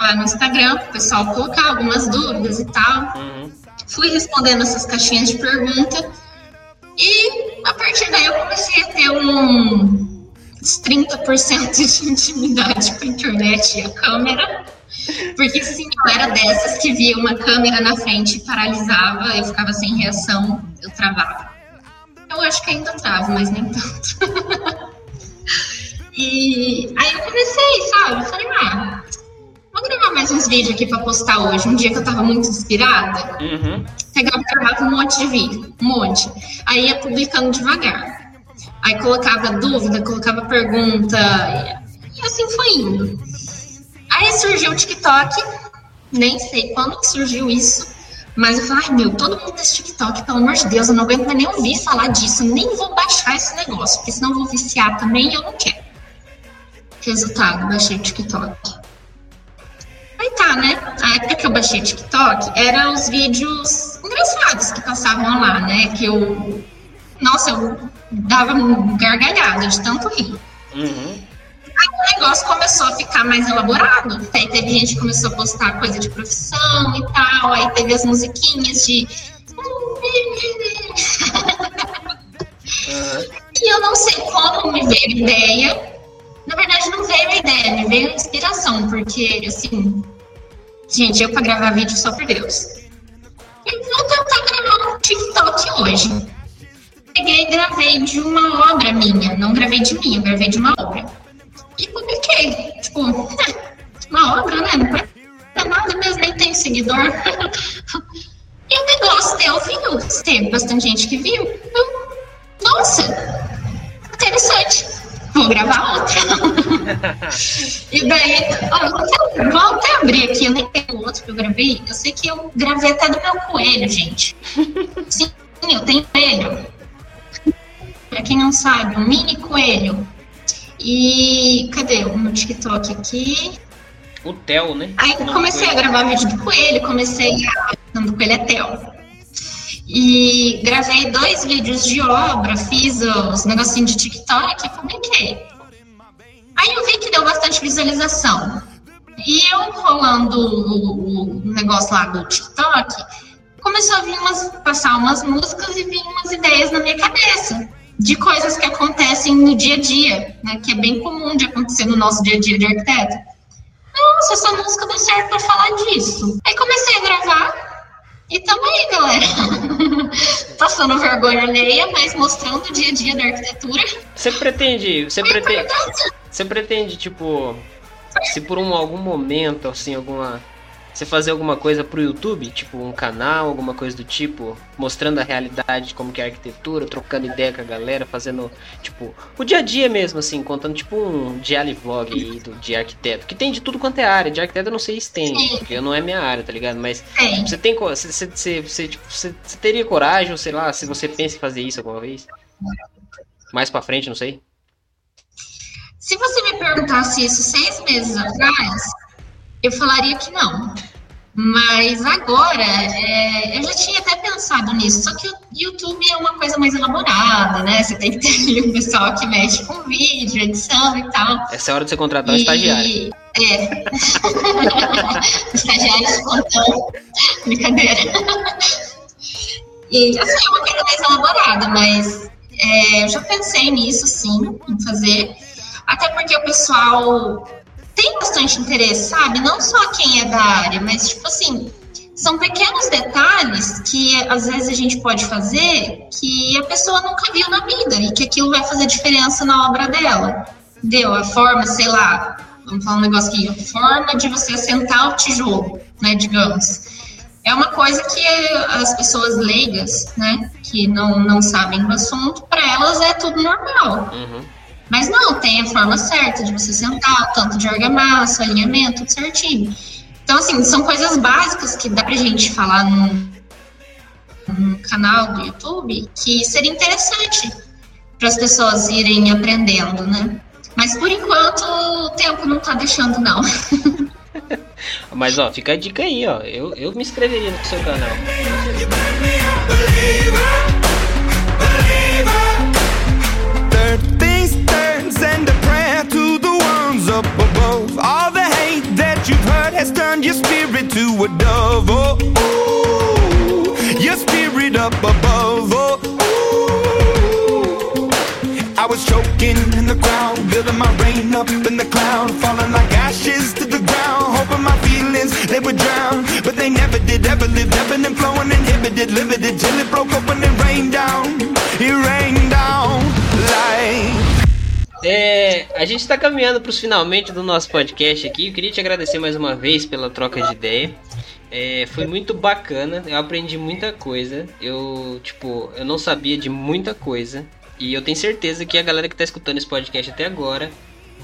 lá no Instagram o pessoal colocar algumas dúvidas e tal. Uhum. Fui respondendo essas caixinhas de pergunta e a partir daí eu comecei a ter um 30% de intimidade com a internet e a câmera. Porque sim, eu era dessas que via uma câmera na frente e paralisava, eu ficava sem reação, eu travava. Eu acho que ainda travo, mas nem tanto. <laughs> e aí eu comecei, sabe? Eu falei, ah, vou gravar mais uns vídeos aqui pra postar hoje. Um dia que eu tava muito inspirada, uhum. pegava e gravava um monte de vídeo, um monte. Aí ia publicando devagar. Aí colocava dúvida, colocava pergunta, e, e assim foi indo. Aí surgiu o TikTok, nem sei quando que surgiu isso, mas eu falei, ai meu, todo mundo tem TikTok, pelo amor de Deus, eu não aguento nem ouvir falar disso, nem vou baixar esse negócio, porque senão eu vou viciar também e eu não quero. Resultado, baixei o TikTok. Aí tá, né? A época que eu baixei o TikTok, eram os vídeos engraçados que passavam lá, né? Que eu. Nossa, eu dava gargalhada de tanto rir. Uhum. Aí o negócio começou a ficar mais elaborado. Aí teve gente que começou a postar coisa de profissão e tal. Aí teve as musiquinhas de. E eu não sei como me veio a ideia. Na verdade, não veio a ideia, me veio a inspiração, porque, assim, gente, eu pra gravar vídeo só por Deus. Eu vou tentar gravar um TikTok hoje. Peguei e gravei de uma obra minha, não gravei de mim, eu gravei de uma obra e publiquei. Tipo, uma obra, né? Não é nada mesmo, nem tem seguidor. <laughs> e o negócio deu viu. Teve bastante gente que viu. Nossa, interessante. Vou gravar outra. <laughs> e daí, ó, vou até abrir aqui, eu nem tenho outro que eu gravei. Eu sei que eu gravei até do meu coelho, gente. Sim, eu tenho coelho. Pra quem não sabe, um mini coelho e cadê o meu TikTok aqui? O Theo, né? Aí comecei a gravar vídeo do coelho, comecei a. do coelho é Theo. E gravei dois vídeos de obra, fiz os negocinhos de TikTok e publiquei. Aí eu vi que deu bastante visualização. E eu rolando o, negócio lá do TikTok, começou a vir umas, passar umas músicas e vir umas ideias na minha cabeça de coisas que acontecem no dia a dia, né, que é bem comum de acontecer no nosso dia a dia de arquiteto. Nossa, essa música deu certo para falar disso. Aí comecei a gravar e tamo aí, galera. <laughs> Passando vergonha alheia, mas mostrando o dia a dia da arquitetura. Você pretende, você pretende, você pretende tipo, se por um, algum momento, assim, alguma você fazer alguma coisa pro YouTube, tipo um canal, alguma coisa do tipo, mostrando a realidade de como que é a arquitetura, trocando ideia com a galera, fazendo, tipo, o dia a dia mesmo, assim, contando tipo um daily vlog aí do, de arquiteto, que tem de tudo quanto é área, de arquiteto eu não sei se tem, porque não é minha área, tá ligado? Mas você tem, você, você, você, tipo, você, você teria coragem, sei lá, se você pensa em fazer isso alguma vez? Mais pra frente, não sei. Se você me perguntasse isso seis meses atrás, eu falaria que não. Mas agora, é, eu já tinha até pensado nisso, só que o YouTube é uma coisa mais elaborada, né? Você tem que ter ali um pessoal que mexe com vídeo, edição e tal. Essa é a hora de você contratar e, um estagiário. É. <laughs> estagiário espontâneo. Brincadeira. E assim, é uma coisa mais elaborada, mas é, eu já pensei nisso, sim, em fazer. Até porque o pessoal tem bastante interesse, sabe? Não só quem é da área, mas, tipo assim, são pequenos detalhes que às vezes a gente pode fazer que a pessoa nunca viu na vida e que aquilo vai fazer diferença na obra dela. Entendeu? A forma, sei lá, vamos falar um negócio aqui, a forma de você assentar o tijolo, né, digamos é uma coisa que as pessoas leigas, né, que não, não sabem do assunto, para elas é tudo normal. Uhum. Mas não, tem a forma certa de você sentar, tanto de argamassa, alinhamento, tudo certinho. Então, assim, são coisas básicas que dá pra gente falar no, no canal do YouTube que seria interessante para as pessoas irem aprendendo, né? Mas por enquanto o tempo não tá deixando, não. <laughs> Mas ó, fica a dica aí, ó. Eu, eu me inscreveria no seu canal. All the hate that you've heard has turned your spirit to a dove. Oh, ooh, your spirit up above. Oh, ooh. I was choking in the crowd, building my rain up in the cloud, falling like ashes to the ground, hoping my feelings they would drown, but they never did. Ever lived, ebbing and flowing, inhibited, limited till it broke open and rained down. It rained down like. É, a gente está caminhando para os finalmente do nosso podcast aqui. Eu queria te agradecer mais uma vez pela troca de ideia. É, foi muito bacana, eu aprendi muita coisa. Eu, tipo, eu não sabia de muita coisa. E eu tenho certeza que a galera que está escutando esse podcast até agora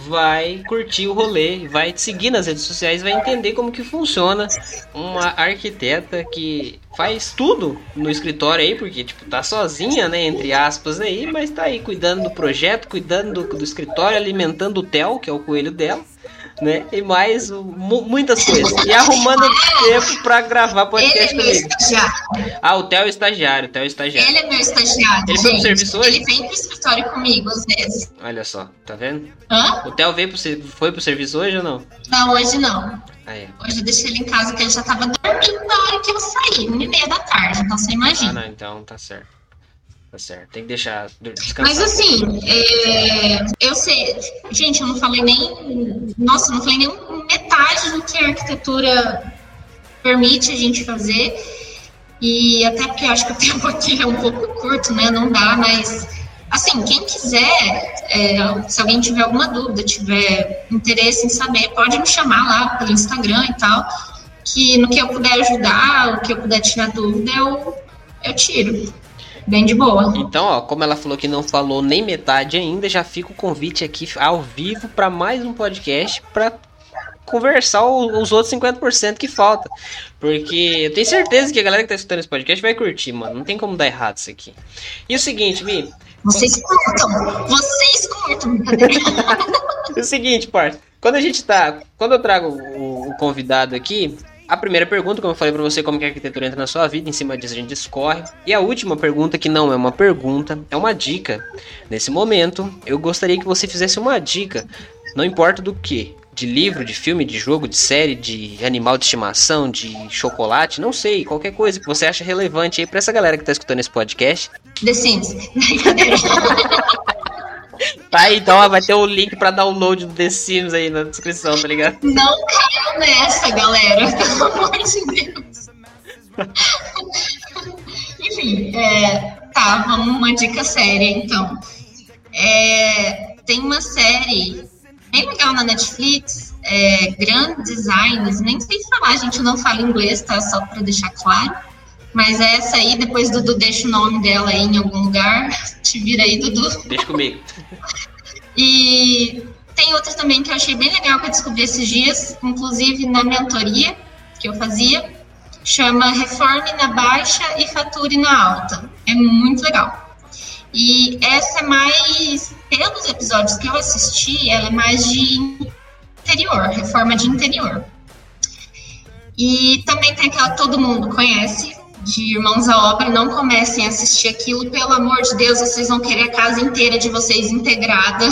vai curtir o rolê, vai te seguir nas redes sociais, vai entender como que funciona uma arquiteta que faz tudo no escritório aí, porque tipo tá sozinha, né, entre aspas aí, mas tá aí cuidando do projeto, cuidando do, do escritório, alimentando o Theo, que é o coelho dela né? E mais muitas coisas. E arrumando tempo pra gravar podcast Ele é comigo. Estagiário. Ah, o Theo é estagiário, o Theo é estagiário. Ele é meu estagiário. Ele foi pro serviço hoje? Ele vem pro escritório comigo às vezes. Olha só, tá vendo? Hã? O Theo veio pro, foi pro serviço hoje ou não? Não, hoje não. Aí. Hoje eu deixei ele em casa que ele já tava dormindo na hora que eu saí, uma e meia da tarde, então você imagina. Ah, não, então tá certo. Tá certo. Tem que deixar descansar. Mas assim, é, eu sei. Gente, eu não falei nem. Nossa, não falei nem metade do que a arquitetura permite a gente fazer. E até porque eu acho que o <laughs> tempo aqui é um pouco curto, né? Não dá, mas assim, quem quiser, é, se alguém tiver alguma dúvida, tiver interesse em saber, pode me chamar lá pelo Instagram e tal. Que no que eu puder ajudar, o que eu puder tirar dúvida, eu, eu tiro bem de boa. Então, ó, como ela falou que não falou nem metade ainda, já fica o convite aqui ao vivo para mais um podcast para conversar os outros 50% que falta. Porque eu tenho certeza que a galera que tá escutando esse podcast vai curtir, mano. Não tem como dar errado isso aqui. E o seguinte, Mi. Vocês curtam! Vocês curtam! é <laughs> o seguinte, parça. Quando a gente tá. Quando eu trago o, o convidado aqui, a primeira pergunta, como eu falei para você, como que a arquitetura entra na sua vida, em cima disso a gente discorre. E a última pergunta, que não é uma pergunta, é uma dica. Nesse momento, eu gostaria que você fizesse uma dica, não importa do que, de livro, de filme, de jogo, de série, de animal de estimação, de chocolate, não sei, qualquer coisa que você acha relevante aí pra essa galera que tá escutando esse podcast. The Sims. <laughs> Tá então vai ter o link pra download do The Sims aí na descrição, tá ligado? Não caiam nessa, galera, pelo amor de Deus. Enfim, é, tá, vamos uma dica séria então. É, tem uma série bem legal na Netflix, é, Grand Designs, nem sei falar, a gente não fala inglês, tá? Só pra deixar claro. Mas essa aí, depois Dudu deixa o nome dela aí em algum lugar. Te vira aí, Dudu. Deixa comigo. e tem outra também que eu achei bem legal que eu descobri esses dias, inclusive na mentoria que eu fazia. Chama Reforme na Baixa e Fature na Alta. É muito legal. E essa é mais, pelos episódios que eu assisti, ela é mais de interior, reforma de interior. E também tem aquela que todo mundo conhece, de Irmãos à Obra, não comecem a assistir aquilo, pelo amor de Deus, vocês vão querer a casa inteira de vocês integrada,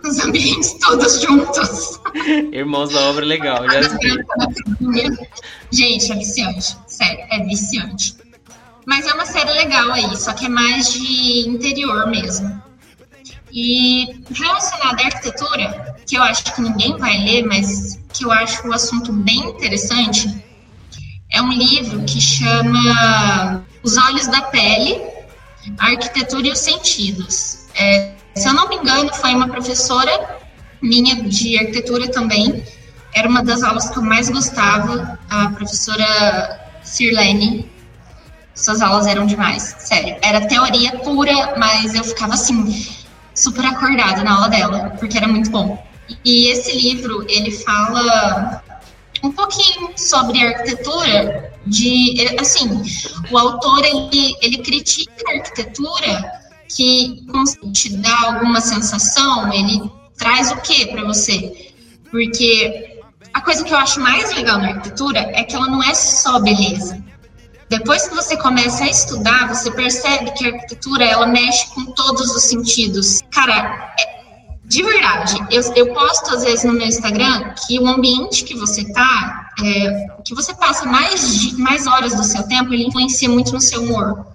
com os ambientes todos juntos. <laughs> Irmãos da Obra, legal, já Gente, é viciante, sério, é viciante. Mas é uma série legal aí, só que é mais de interior mesmo. E relacionado à arquitetura, que eu acho que ninguém vai ler, mas que eu acho o assunto bem interessante, é um livro que chama Os Olhos da Pele, a Arquitetura e os Sentidos. É, se eu não me engano, foi uma professora minha de arquitetura também. Era uma das aulas que eu mais gostava, a professora Sirlene. Suas aulas eram demais, sério. Era teoria pura, mas eu ficava assim, super acordada na aula dela, porque era muito bom. E esse livro, ele fala um pouquinho sobre arquitetura de assim o autor ele, ele critica a arquitetura que te dá alguma sensação ele traz o que para você? Porque a coisa que eu acho mais legal na arquitetura é que ela não é só beleza. Depois que você começa a estudar você percebe que a arquitetura ela mexe com todos os sentidos. Cara é, de verdade, eu, eu posto às vezes no meu Instagram que o ambiente que você tá, é, que você passa mais, mais horas do seu tempo, ele influencia muito no seu humor.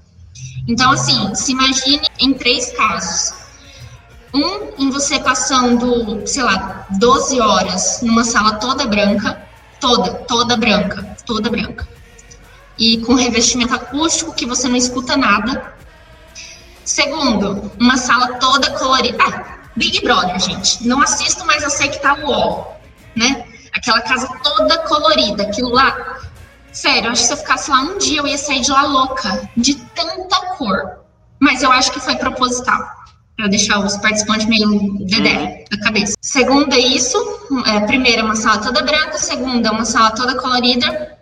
Então, assim, se imagine em três casos. Um, em você passando, sei lá, 12 horas numa sala toda branca, toda, toda branca, toda branca. E com revestimento acústico que você não escuta nada. Segundo, uma sala toda colorida. Ah, Big Brother, gente. Não assisto, mas eu sei que tá o ó, né? Aquela casa toda colorida, aquilo lá. Sério, eu acho que se eu ficasse lá um dia, eu ia sair de lá louca, de tanta cor. Mas eu acho que foi proposital, para deixar os participantes meio dedé uhum. da cabeça. Segunda, isso. É, primeira, uma sala toda branca. Segunda, uma sala toda colorida.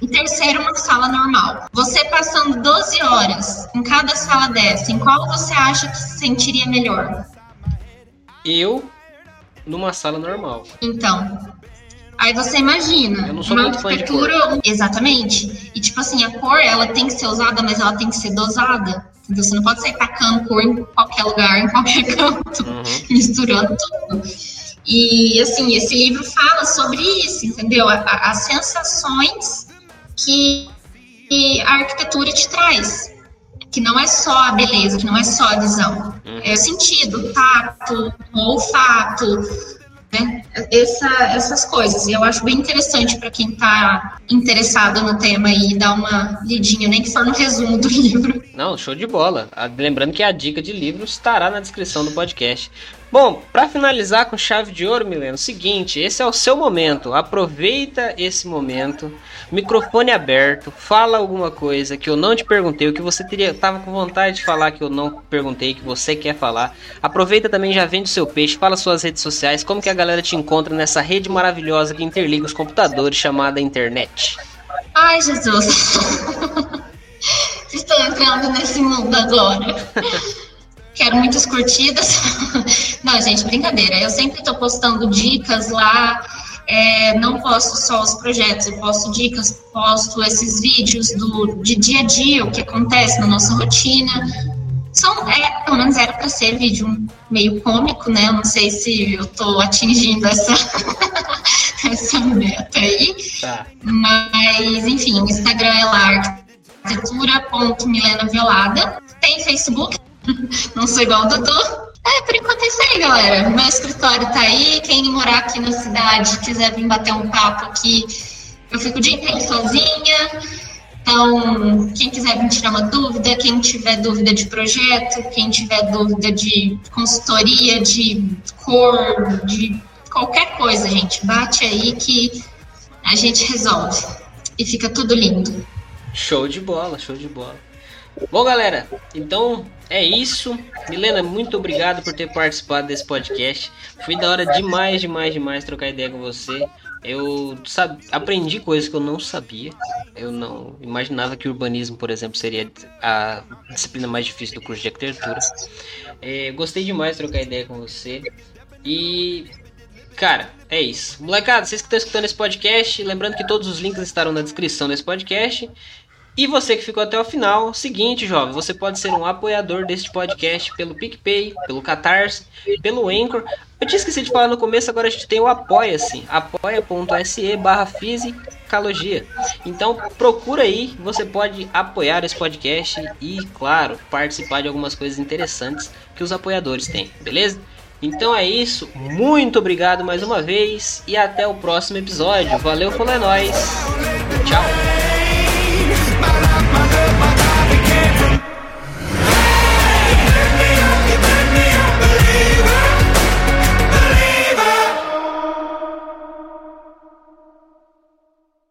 E terceiro, uma sala normal. Você passando 12 horas em cada sala dessa, em qual você acha que se sentiria melhor? Eu numa sala normal. Então. Aí você imagina. Eu não sou uma muito arquitetura. Fã de cor. Exatamente. E tipo assim, a cor ela tem que ser usada, mas ela tem que ser dosada. Então você não pode sair tacando cor em qualquer lugar, em qualquer <laughs> canto, uhum. misturando tudo. E assim, esse livro fala sobre isso, entendeu? As sensações que a arquitetura te traz que não é só a beleza, que não é só a visão. Uhum. É o sentido, tato, olfato, né? Essa, essas coisas. E eu acho bem interessante para quem está interessado no tema e dar uma lidinha, nem que for no resumo do <laughs> livro. Não, show de bola. Ah, lembrando que a dica de livro estará na descrição do podcast. Bom, para finalizar com chave de ouro, Mileno, seguinte, esse é o seu momento. Aproveita esse momento, microfone aberto, fala alguma coisa que eu não te perguntei, o que você teria tava com vontade de falar que eu não perguntei, que você quer falar. Aproveita também, já vende seu peixe, fala suas redes sociais, como que a galera te encontra nessa rede maravilhosa que interliga os computadores chamada internet. Ai, Jesus. <laughs> Estou entrando nesse mundo agora. <laughs> Quero muitas curtidas. <laughs> Não, gente, brincadeira. Eu sempre estou postando dicas lá. É, não posto só os projetos, eu posto dicas, posto esses vídeos do, de dia a dia, o que acontece na nossa rotina. São, é, pelo menos era para ser vídeo meio cômico, né? Eu não sei se eu estou atingindo essa, <laughs> essa meta aí. Tá. Mas, enfim, o Instagram é lá, arquitetura.milenaviolada. Tem Facebook, <laughs> não sou igual o Dudu. É, por enquanto é isso aí, galera. Meu escritório tá aí. Quem morar aqui na cidade, quiser vir bater um papo aqui, eu fico o dia inteiro sozinha. Então, quem quiser vir tirar uma dúvida, quem tiver dúvida de projeto, quem tiver dúvida de consultoria, de cor, de qualquer coisa, gente, bate aí que a gente resolve. E fica tudo lindo. Show de bola, show de bola. Bom, galera, então é isso. Milena, muito obrigado por ter participado desse podcast. Foi da hora demais, demais, demais trocar ideia com você. Eu sab... aprendi coisas que eu não sabia. Eu não imaginava que urbanismo, por exemplo, seria a disciplina mais difícil do curso de arquitetura. É, gostei demais de trocar ideia com você. E Cara, é isso. Molecada, vocês que estão escutando esse podcast, lembrando que todos os links estarão na descrição desse podcast. E você que ficou até o final, seguinte, jovem, você pode ser um apoiador deste podcast pelo PicPay, pelo Catarse, pelo Anchor. Eu tinha esquecido de falar no começo, agora a gente tem o Apoia-se, apoia.se barra fisicalogia. Então procura aí, você pode apoiar esse podcast e, claro, participar de algumas coisas interessantes que os apoiadores têm, beleza? Então é isso, muito obrigado mais uma vez e até o próximo episódio. Valeu, falou é nóis!